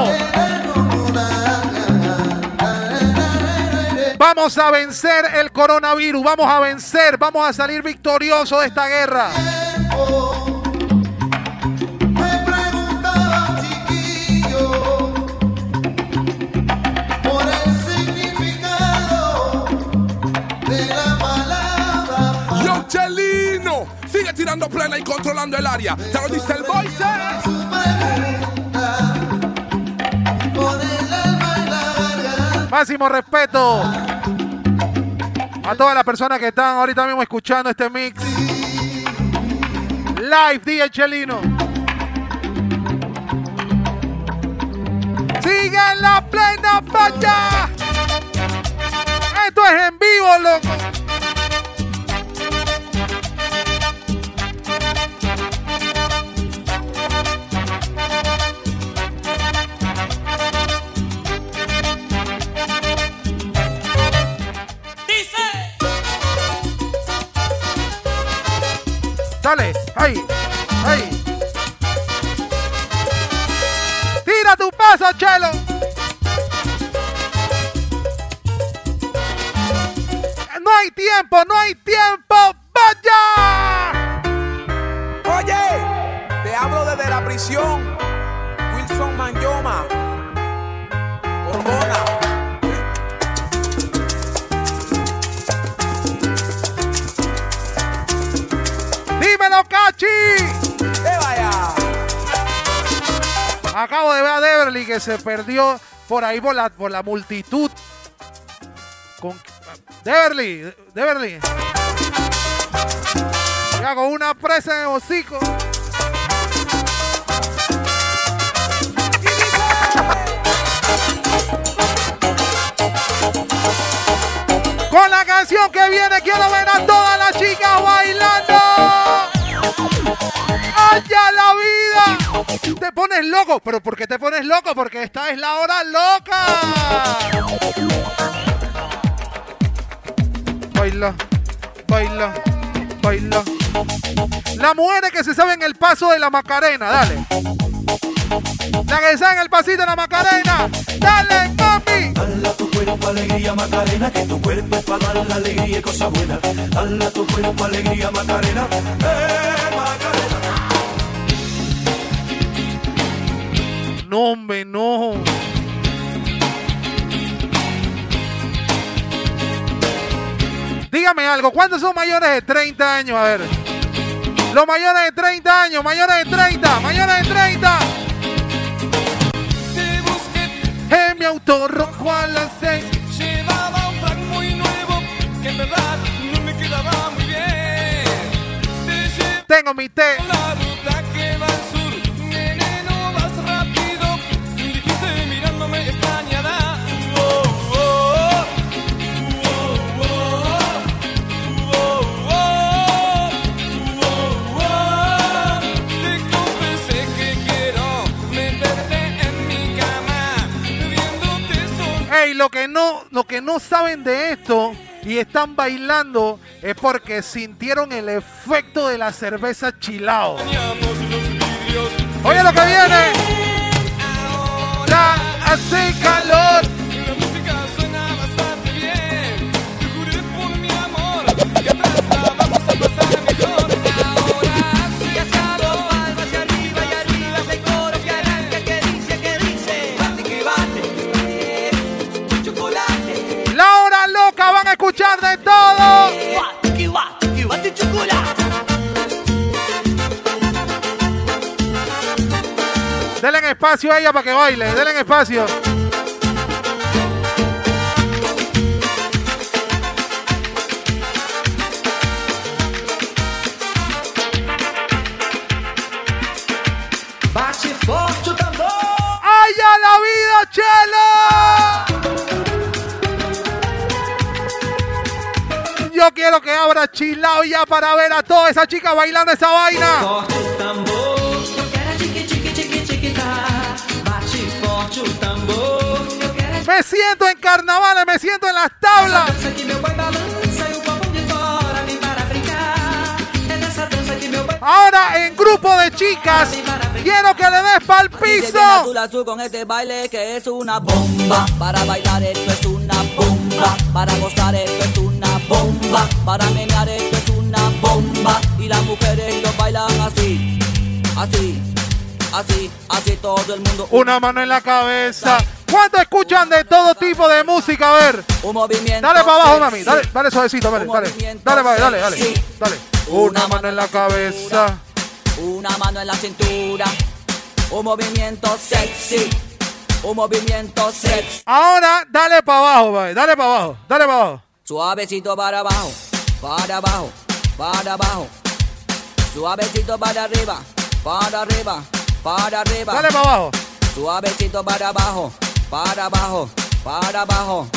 vamos a vencer el coronavirus. Vamos a vencer. Vamos a salir victoriosos de esta guerra.
Y controlando el área. Te lo dice el.
Máximo respeto a todas las personas que están ahorita mismo escuchando este mix. Live, DJ Chelino. Sigue en la plena falla. Esto es en vivo, loco. Se perdió por ahí por la, por la multitud. Con... Deverly, Deverly. Ya con una presa en el hocico. Con la canción que viene quiero ver a todas las chicas bailando. ¡Allá la vida! Te pones loco. ¿Pero por qué te pones loco? Porque esta es la hora loca. Baila, baila, baila. Las mujeres que se saben el paso de la Macarena, dale. La que saben el pasito de la Macarena, dale, mami.
Dale tu cuerpo alegría Macarena, que tu cuerpo es para dar la alegría y cosas buenas. Dale tu cuerpo alegría Macarena, eh Macarena.
No, hombre, no. Dígame algo, ¿cuántos son mayores de 30 años? A ver. Los mayores de 30 años, mayores de 30, mayores de 30. En mi auto rojo a las 6.
Llevaba un frac muy nuevo que en verdad no me quedaba muy bien. Te
Tengo mi té. Lo que no, lo que no saben de esto y están bailando es porque sintieron el efecto de la cerveza chilao. Oye lo que viene. Ya hace calor. Denle espacio a ella para que baile. Denle espacio. Quiero que abra chilao ya para ver a todas esas chicas bailando esa vaina. Me siento en carnavales, me siento en las tablas. Ahora en grupo de chicas, quiero que le des pa'l piso.
azul azul con este baile que es una bomba. Para bailar esto es una bomba. Para gozar esto es una bomba. Para menear esto es una bomba. Y las mujeres lo bailan así, así, así, así todo el mundo.
Una mano en la cabeza. ¿Cuánto escuchan de todo tipo de música? A ver.
Un movimiento.
Dale para abajo, mami.
sexy.
Dale, dale suavecito, dale, dale. Dale, dale, dale, dale.
sexy.
Dale. Una mano en la cabeza.
Una mano en la cintura. Un movimiento sexy. un movimiento sex.
Ahora, dale para abajo. Dale para abajo. Dale para abajo.
Suavecito para abajo, para abajo, para abajo. Suavecito para arriba, para arriba, para arriba.
Dale para abajo.
Suavecito para abajo, para abajo, para abajo.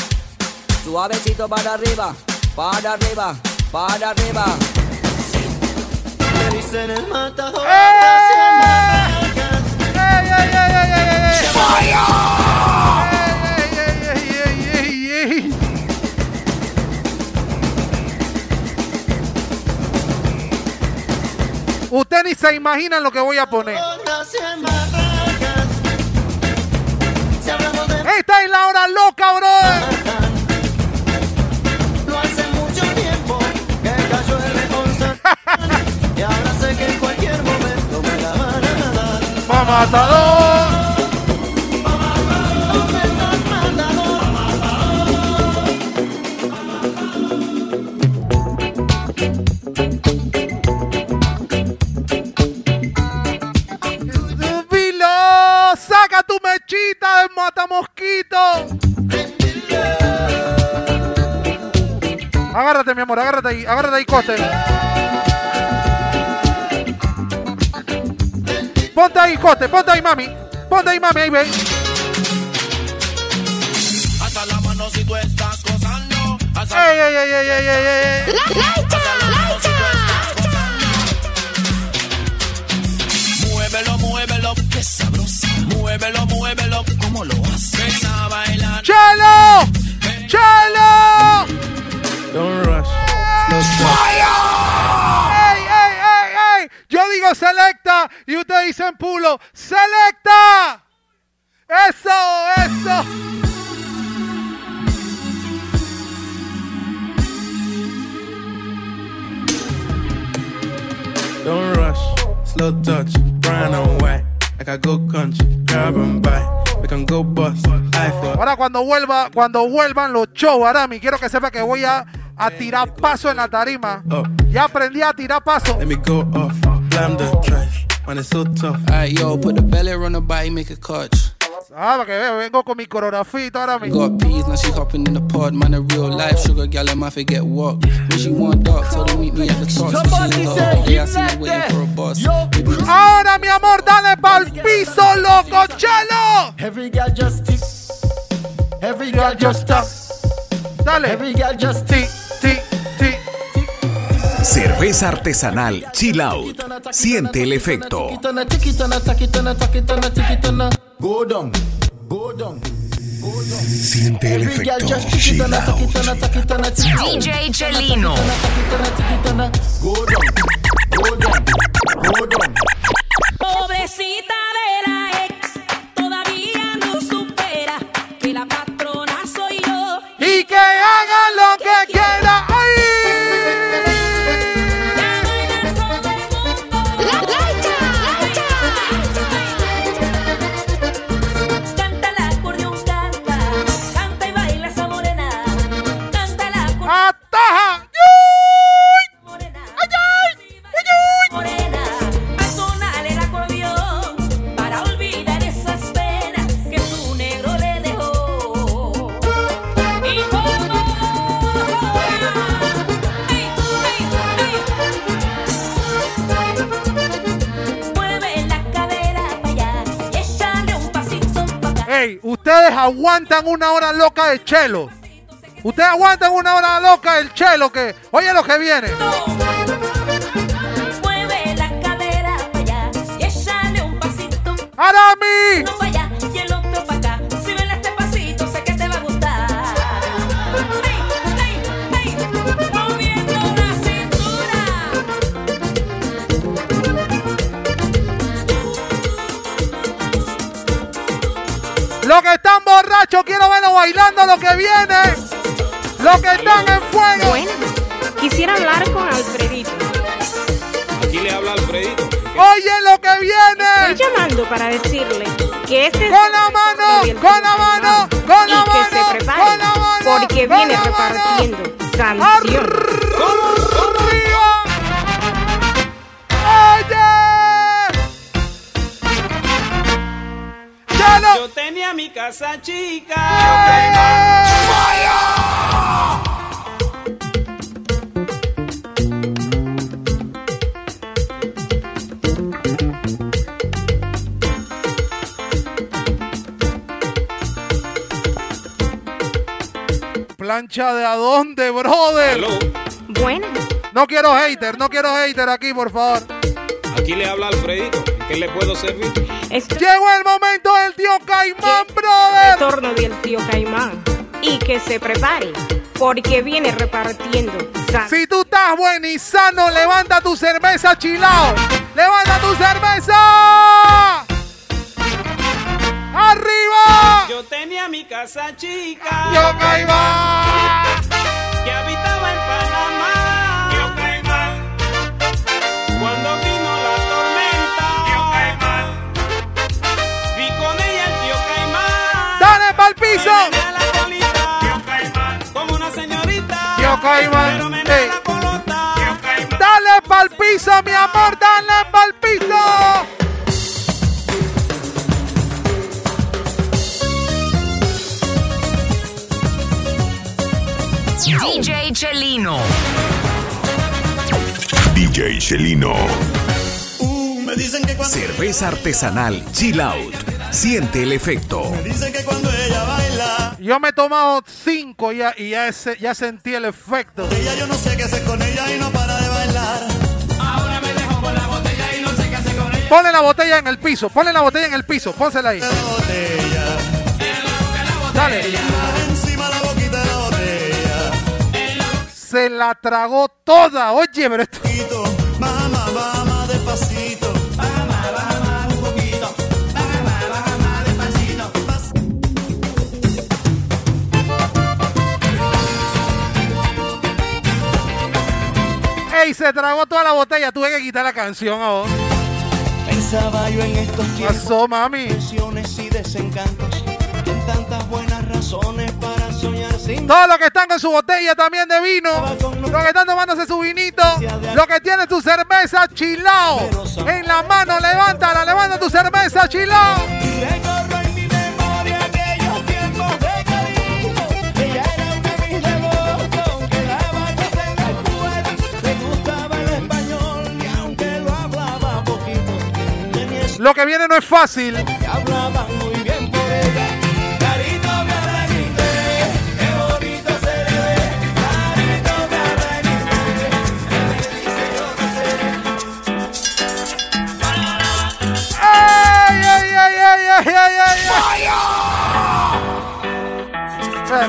Suavecito para arriba, para arriba, para arriba.
Me dicen el matador.
Usted se imaginan lo que voy a poner. Esta es la hora loca, brother.
No hace mucho tiempo que cayó el responsable. y ahora sé que en cualquier momento me la van a dar.
Pa' matador. Agárrate ahí. Ponte ahí, coste, ponte ahí, mami. Ponte ahí, mami, ahí ven.
Hasta la mano si tú estás gozando.
Ey, ey, ey, ey, ey, ey, ey. Dicen pulo. ¡Selecta! ¡Eso, eso!
Don't rush. Slow touch, brown and white. Like I go country, grab and buy. We can go bust. I for
Ahora cuando vuelva, cuando vuelvan los shows, Arami, quiero que sepa que voy a, a tirar paso en la tarima. Ya aprendí a tirar paso.
Let me go off, the. Man, it's so tough.
Alright, yo, put the belly on the body, make a catch.
Ah, para que vea, vengo con mi coreografía y todo ahora mismo.
Got peas, now she hopping in the pod, man, a real life sugar gal, and my forget what. When she want dark, tell her meet me at the top. So she little up, yeah, I seen her waiting for a bus. Baby, just
Ahora, mi amor, dale pa'l piso, loco, chelo.
Every girl just tick. Every girl just stop.
Dale.
Every girl just tick.
Tick, tick.
Cerveza artesanal Chill Out. Siente el efecto.
Siente el efecto. Chill out.
DJ Chelino.
Aguantan una hora loca de chelo. Ustedes aguantan una hora loca del chelo
que.
Oye lo que viene.
Estoy llamando para decirle que este es
Con la mano, con la mano, con la
y que se
mano,
prepare
con la mano,
porque
con
viene
la mano.
repartiendo sanción.
¡Oye! ¡Chelo!
Yo tenía mi
casa chica.
Plancha de a dónde, brother.
Bueno.
No quiero hater, no quiero hater aquí, por favor.
Aquí le habla Alfredito. ¿En qué le puedo servir?
Llegó el momento del tío Caimán, brother.
Retorno del tío Caimán. Y que se prepare, porque viene repartiendo.
Si tú estás buen y sano, levanta tu cerveza, chilao. Levanta tu cerveza. ¡Arriba!
Yo tenía mi casa chica.
Yo Caimán.
Que habitaba en Panamá. Yo Caimán. Cuando vino la tormenta. Yo Caimán. Vi con ella el tío Caimán.
¡Dale pa'l piso!
Me la colita. Tío Caimán. Como una señorita.
Tío Caimán.
Pero menea
Ey.
la colota. Tío Caimán.
Dale pa'l piso, mi amor, dale pa'l piso.
DJ Chelino.
DJ Chelino.
Me dicen que cuando
Cerveza artesanal Chill Out. Siente el efecto.
dicen que cuando ella baila,
Yo me he tomado cinco ya, y ya, ese- ya sentí el efecto.
ella yo no sé qué hacer con ella y no para de bailar. Ahora me dejo con la botella y no sé qué hacer con ella.
Ponle la botella en el piso, ponle la botella en el piso, pónsela ahí. Dale. Se la tragó toda. Oye, pero esto.
Despacito. Un poquito. Despacito.
Ey, se tragó toda la botella. Tuve que quitar la canción ahora.
Pensaba yo en estos tiempos.
Pasó, mami.
Y desencantos. Tantas buenas razones.
Todos los que están con su botella también de vino, los que están tomándose su vinito, los que tienen tu cerveza chilao en la mano, levántala, levanta tu cerveza chilao.
Recorro en mi memoria aquellos tiempos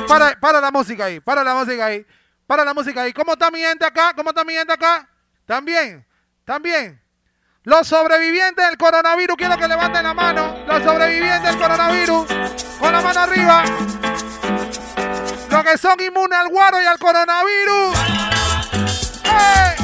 Para, la música ahí, para la música ahí, para la música ahí. ¿Cómo está mi gente acá? ¿Cómo está mi gente acá? ¿También? ¿También? Los sobrevivientes del coronavirus, quiero que levanten la mano. Los sobrevivientes del coronavirus, con la mano arriba. Los que son inmunes al guaro y al coronavirus. ¡Eh!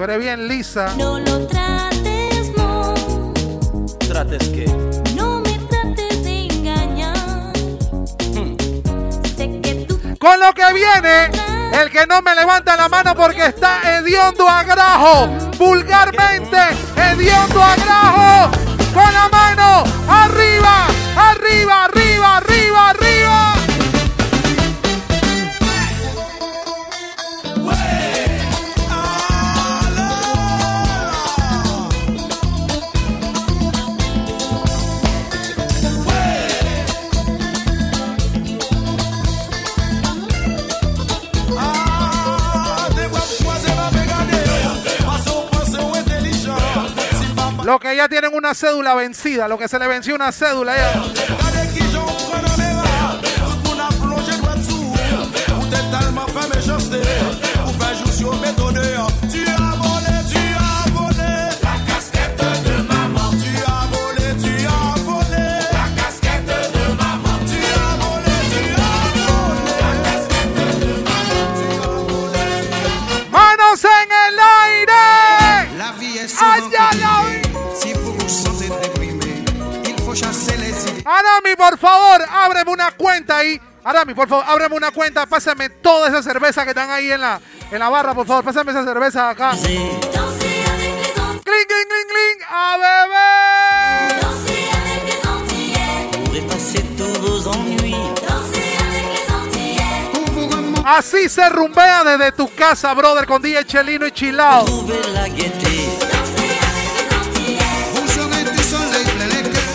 Tú
eres bien lisa.
No lo trates, no.
Trates que.
No me trates de engañar. Sé que tú
Con lo que viene, el que no me levanta la mano porque está hediondo a grajo. Vulgarmente, hediondo a grajo. Con la mano arriba, arriba, arriba, arriba, arriba. Los que ya tienen una cédula vencida, lo que se le venció una cédula ya. Ábreme una cuenta ahí. Arami, por favor, ábreme una cuenta. Pásame toda esa cerveza que están ahí en la, en la barra, por favor. Pásame esa cerveza acá. Cling, cling, cling, cling. A beber. Así se rumbea desde tu casa, brother, con DJ Chelino y Chilao.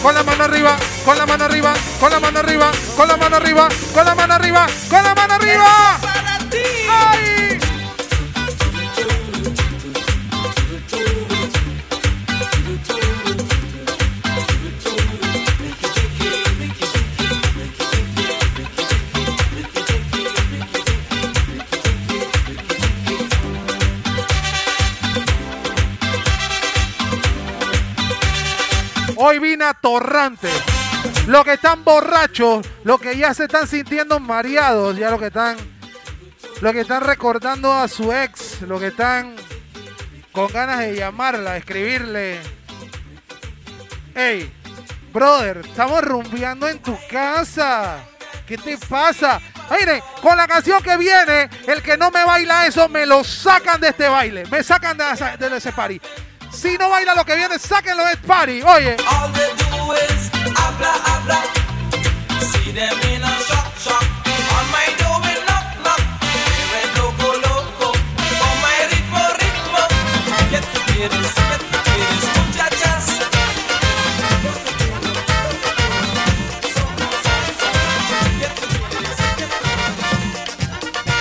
Con la mano arriba, con la mano arriba, con la mano arriba, con la mano arriba, con la mano arriba, con la mano arriba. Hoy vine a Torrante. Los que están borrachos, los que ya se están sintiendo mareados, ya los que están, los que están recordando a su ex, los que están con ganas de llamarla, escribirle. Hey, brother, estamos rumbeando en tu casa. ¿Qué te pasa? Mire, con la canción que viene, el que no me baila eso, me lo sacan de este baile. Me sacan de ese party. Si no baila lo que viene, sáquenlo de party. Oye.
All they do is habla, habla. See them in a shop, shop. On my door we knock, knock. Me ven loco, loco. Con my ritmo, ritmo. ¿Qué tú quieres? ¿Qué tú quieres, muchachas?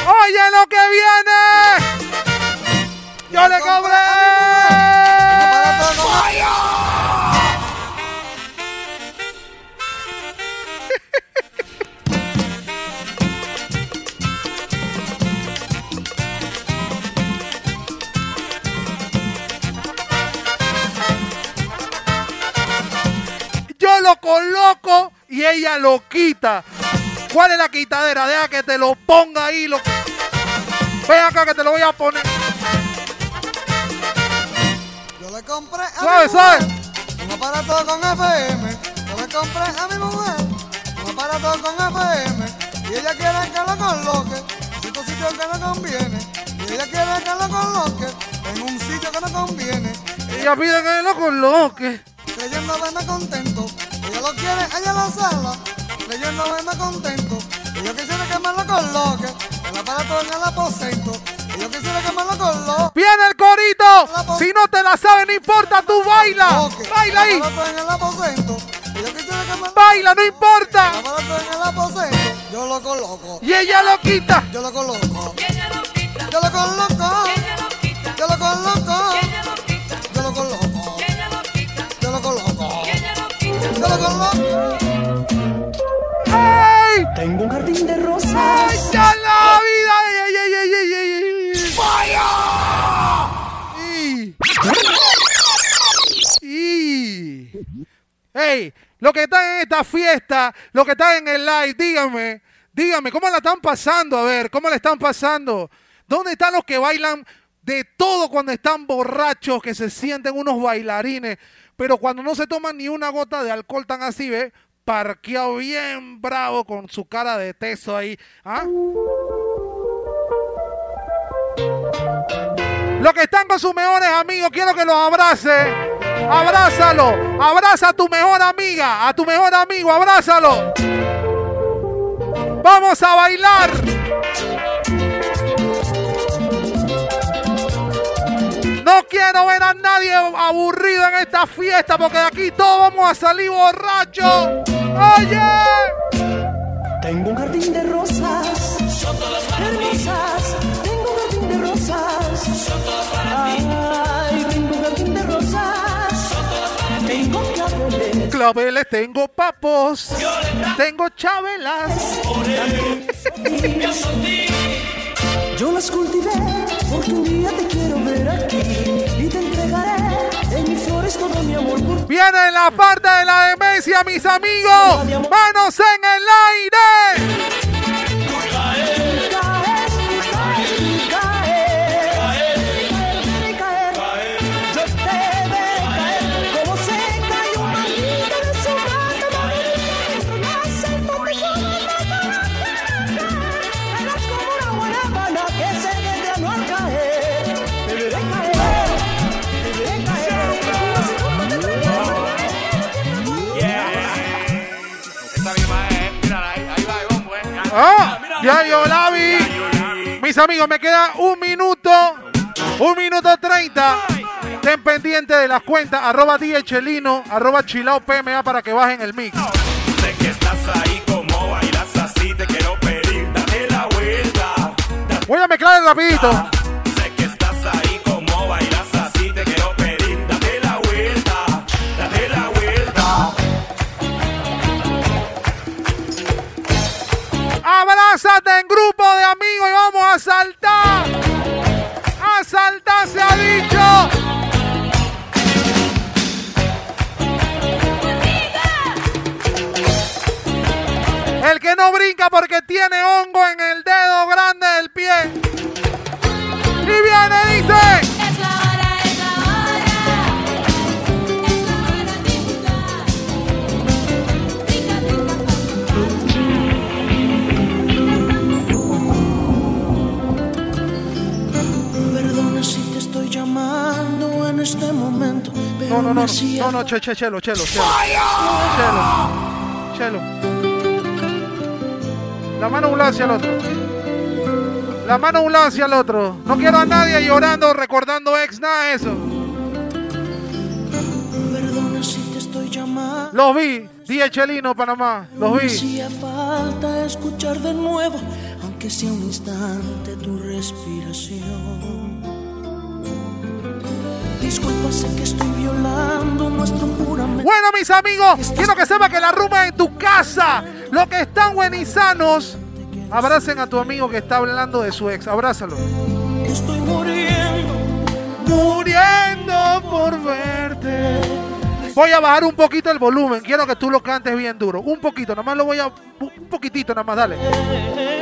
Oye lo que viene. Yo le cobré. Lo coloco y ella lo quita. ¿Cuál es la quitadera? Deja que te lo ponga ahí. Lo... Ven acá que te lo voy a poner.
Yo le compré a
Suave,
mi
suave.
mujer un aparato con FM. Yo le compré a mi mujer un aparato con FM. Y ella quiere que lo coloque en sitio, sitio que no conviene. Y ella quiere que lo coloque en un sitio que no conviene.
Ella pide que lo coloque.
Creyendo verme contento. Ella lo quiere allá en la sala. Creyendo verme contento. Y yo quisiera que me lo coloque. El aparato en el aposento. Y yo quisiera que me lo coloque.
Viene el corito. Si no te la sabes, no importa, tú baila. Baila ahí.
Y yo que
Baila, no importa.
El aparato en el aposento. Yo lo coloco.
Y ella lo quita.
Yo lo coloco. Yo lo coloco.
¡Ey! Los que están en esta fiesta, los que están en el live, díganme, díganme, ¿cómo la están pasando? A ver, ¿cómo la están pasando? ¿Dónde están los que bailan de todo cuando están borrachos, que se sienten unos bailarines, pero cuando no se toman ni una gota de alcohol tan así, ¿ve? Parqueado bien bravo con su cara de teso ahí. ¿Ah? Los que están con sus mejores amigos, quiero que los abrace. Abrázalo. Abraza a tu mejor amiga, a tu mejor amigo, abrázalo. Vamos a bailar. No quiero ver a nadie aburrido en esta fiesta porque de aquí todos vamos a salir borrachos. Oye.
Tengo un jardín de rosas. Son todas para. Tengo un jardín de rosas. Son para ti. Claveles.
Tengo papos. Tengo chabelas.
Yo las cultivé porque un día te quiero ver aquí y te entregaré en mis flores todo mi amor por
Viene la parte de la demencia, mis amigos. Manos en el aire. Ya yo la vi. Mis amigos, me queda un minuto. Un minuto treinta. Estén pendientes de las cuentas. Arroba DJ arroba Chilao PMA para que bajen el mix. Voy a mezclar rapidito. Abrázate en grupo de amigos y vamos a saltar. A saltar se ha dicho. El que no brinca porque tiene hongo en el dedo grande del pie. Y viene, dice.
Este momento. Pero
No, no, no, no, no, che, che, chelo, chelo, chelo. Chelo. Chelo. La mano a un lado hacia el otro. La mano a un lado hacia el otro. No quiero a nadie llorando, recordando ex, nada de eso.
Perdona si te estoy llamando.
Los vi, Día Chelino, Panamá. Los vi.
hacía falta escuchar de nuevo, aunque sea un instante, tu respiración. Disculpa, sé que estoy violando nuestro juramento.
Bueno, mis amigos, quiero que sepa que la rumba es en tu casa. Los que están buenizanos, abracen a tu amigo que está hablando de su ex. Abrázalo.
Estoy muriendo,
muriendo por verte. Voy a bajar un poquito el volumen. Quiero que tú lo cantes bien duro. Un poquito, nada más lo voy a. Un poquitito, nada más, dale.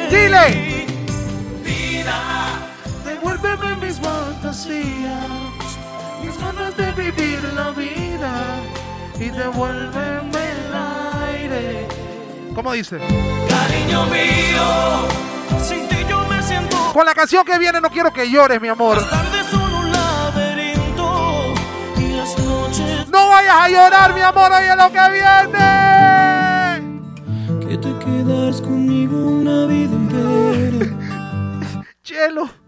Dile.
Vida, devuélveme mis fantasías, ganas de vivir la vida y devuélveme el aire.
¿Cómo dice?
Cariño mío, sin ti yo me siento
Con la canción que viene no quiero que llores, mi amor.
Las tardes son un laberinto y las noches
No vayas a llorar, mi amor, oye lo que viene.
que te quedas conmigo una vida entera. [LAUGHS]
Chelo.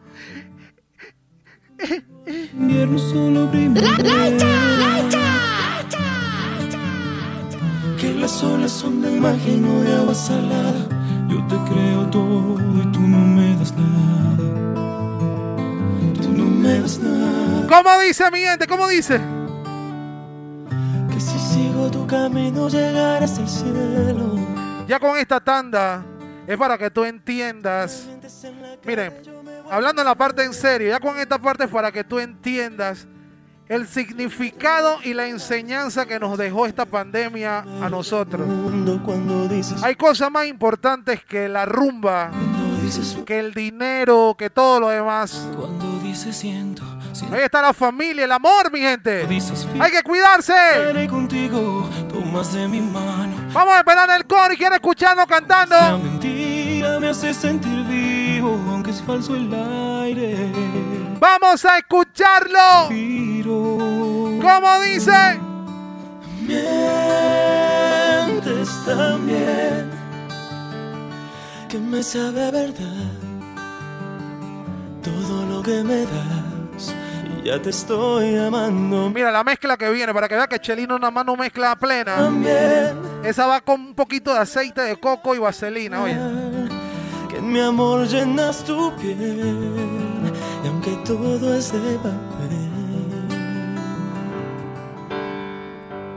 Dice mi gente? ¿Cómo dice?
Que si sigo tu camino llegarás al cielo.
Ya con esta tanda es para que tú entiendas. Miren, hablando en la parte en serio, ya con esta parte es para que tú entiendas el significado y la enseñanza que nos dejó esta pandemia a nosotros. Hay cosas más importantes que la rumba, que el dinero, que todo lo demás.
Cuando dices siento,
Ahí está la familia, el amor, mi gente. Hay que cuidarse.
Estaré contigo, tomas de mi mano.
Vamos a esperar el coro y quiero escucharnos cantando.
Mentira me hace sentir vivo, aunque es falso el aire.
Vamos a escucharlo. ¿Cómo dice?
Mientes también, que me sabe verdad todo lo que me das. Y ya te estoy amando.
Mira la mezcla que viene para que vea que Chelino nada más no mezcla plena.
También.
Esa va con un poquito de aceite de coco y vaselina, oye.
Que en mi amor llenas tu piel, y aunque todo es de papel.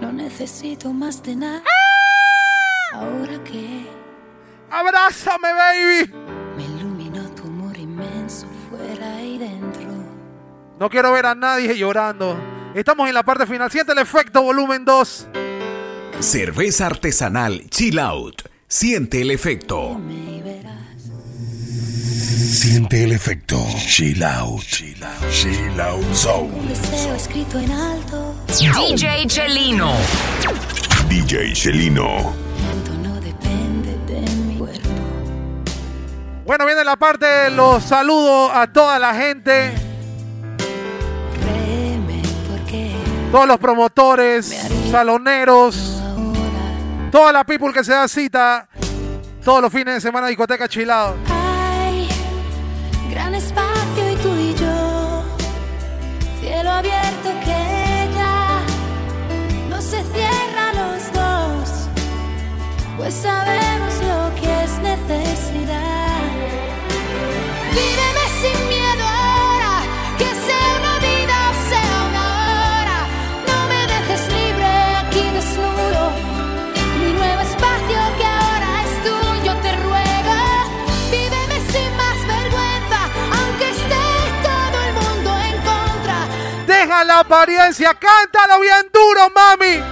No necesito más de nada. Ahora que
Abrázame, baby. No quiero ver a nadie llorando. Estamos en la parte final. Siente el efecto volumen 2.
Cerveza artesanal Chill Out. Siente el efecto.
Siente el efecto. Chill out. Chill out. Chill out
Un deseo escrito en alto.
DJ
Chelino.
DJ Chelino.
No depende de mi cuerpo.
Bueno, viene la parte de los saludos a toda la gente. Todos los promotores, saloneros, toda la people que se da cita Todos los fines de semana discoteca chilado.
Hay gran espacio
apariencia, cántalo bien duro, mami.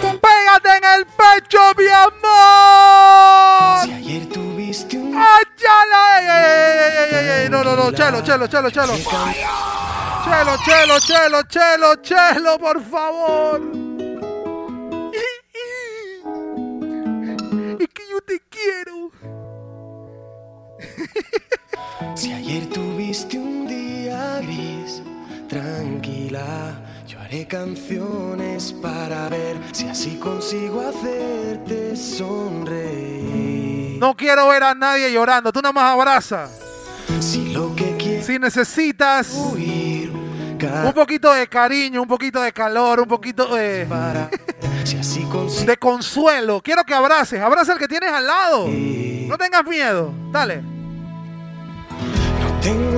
Pégate en el pecho, mi amor.
Si ayer tuviste un
¡Ayala! ¡Ey, ey, ey, ey, ey, ey! No, no, no, chelo, chelo, chelo, chelo. Chelo, chelo, chelo, chelo, chelo, por favor. Es que yo te quiero.
Si ayer tuviste un día gris, tranquila, yo haré canciones para ver si así consigo hacerte sonreír.
No quiero ver a nadie llorando. Tú nada más abraza.
Si lo que quieres
Si necesitas un poquito de cariño, un poquito de calor, un poquito de, [LAUGHS]
si así consigo
de consuelo, quiero que abraces. Abraza al que tienes al lado. No tengas miedo. Dale.
Tengo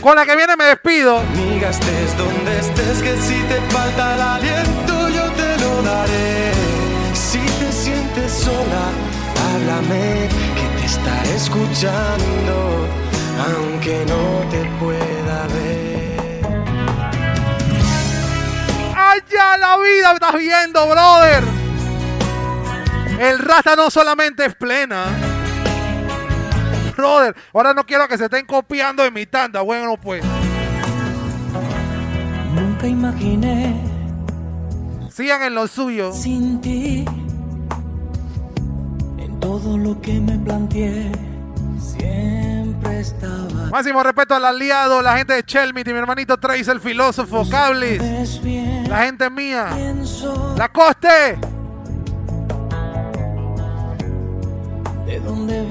Con la que viene me despido.
Amiga, estés donde estés, que si te falta el aliento yo te lo daré. Si te sientes sola, háblame, que te estaré escuchando, aunque no te pueda ver.
¡Allá la vida! ¿me ¿Estás viendo, brother? El rata no solamente es plena. Brother, ahora no quiero que se estén copiando de mi tanda. Bueno, pues.
Nunca imaginé
Sigan en lo suyo.
sin ti en todo lo que me planteé. Siempre estaba.
Máximo respeto al aliado, la gente de Chelmit y mi hermanito Trace, el filósofo, Cablis. La gente mía. La Coste.
De dónde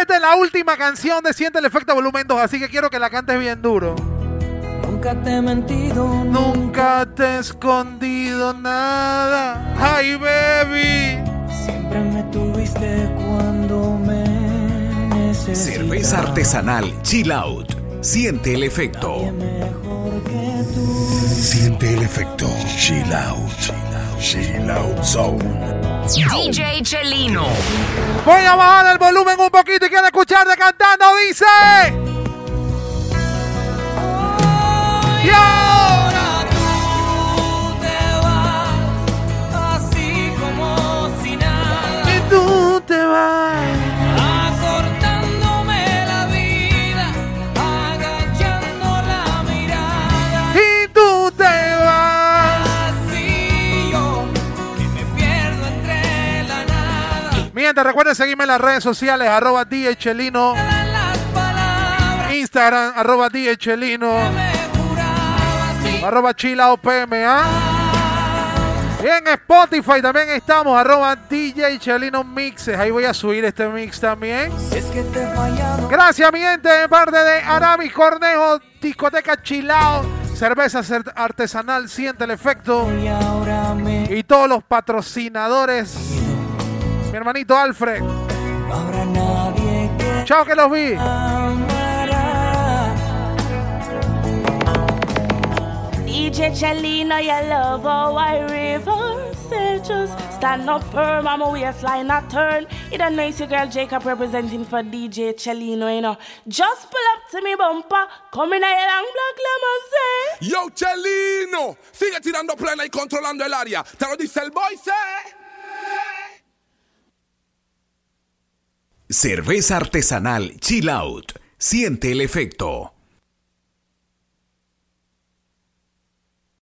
Esta es la última canción de Siente el Efecto Volumen 2, así que quiero que la cantes bien duro.
Nunca te he mentido.
Nunca te he escondido nada. Ay, baby.
Siempre me tuviste cuando me necesitas.
Cerveza artesanal Chill Out. Siente el efecto.
Siente el efecto. Chill out. Chill out zone.
DJ Chelino.
Voy a bajar el volumen un poquito y quiero escucharte cantando. Dice. Gente, recuerden seguirme en las redes sociales, arroba Chelino. Instagram, arroba DJ Chelino. Arroba Chilao PMA. Y en Spotify también estamos, arroba DJ Chelino Mixes. Ahí voy a subir este mix también. Gracias, mi gente, de parte de Aramis Cornejo, Discoteca Chilao, cerveza cer- artesanal, siente el efecto. Y todos los patrocinadores. Mi hermanito Alfred.
no habrá nadie que
Chao, que los vi.
amará.
DJ Chelina, you love how I reverse it. Just stand up firm, I'm a waistline, a turn. It a nice your girl Jacob representing for DJ Chelino, you know. Just pull up to me bumper, come in a long black lemon say.
Yo, Chelino, sigue tirando plena y controlando el área. Te lo dice el boy, ¿eh?
Cerveza artesanal Chill Out. Siente el efecto.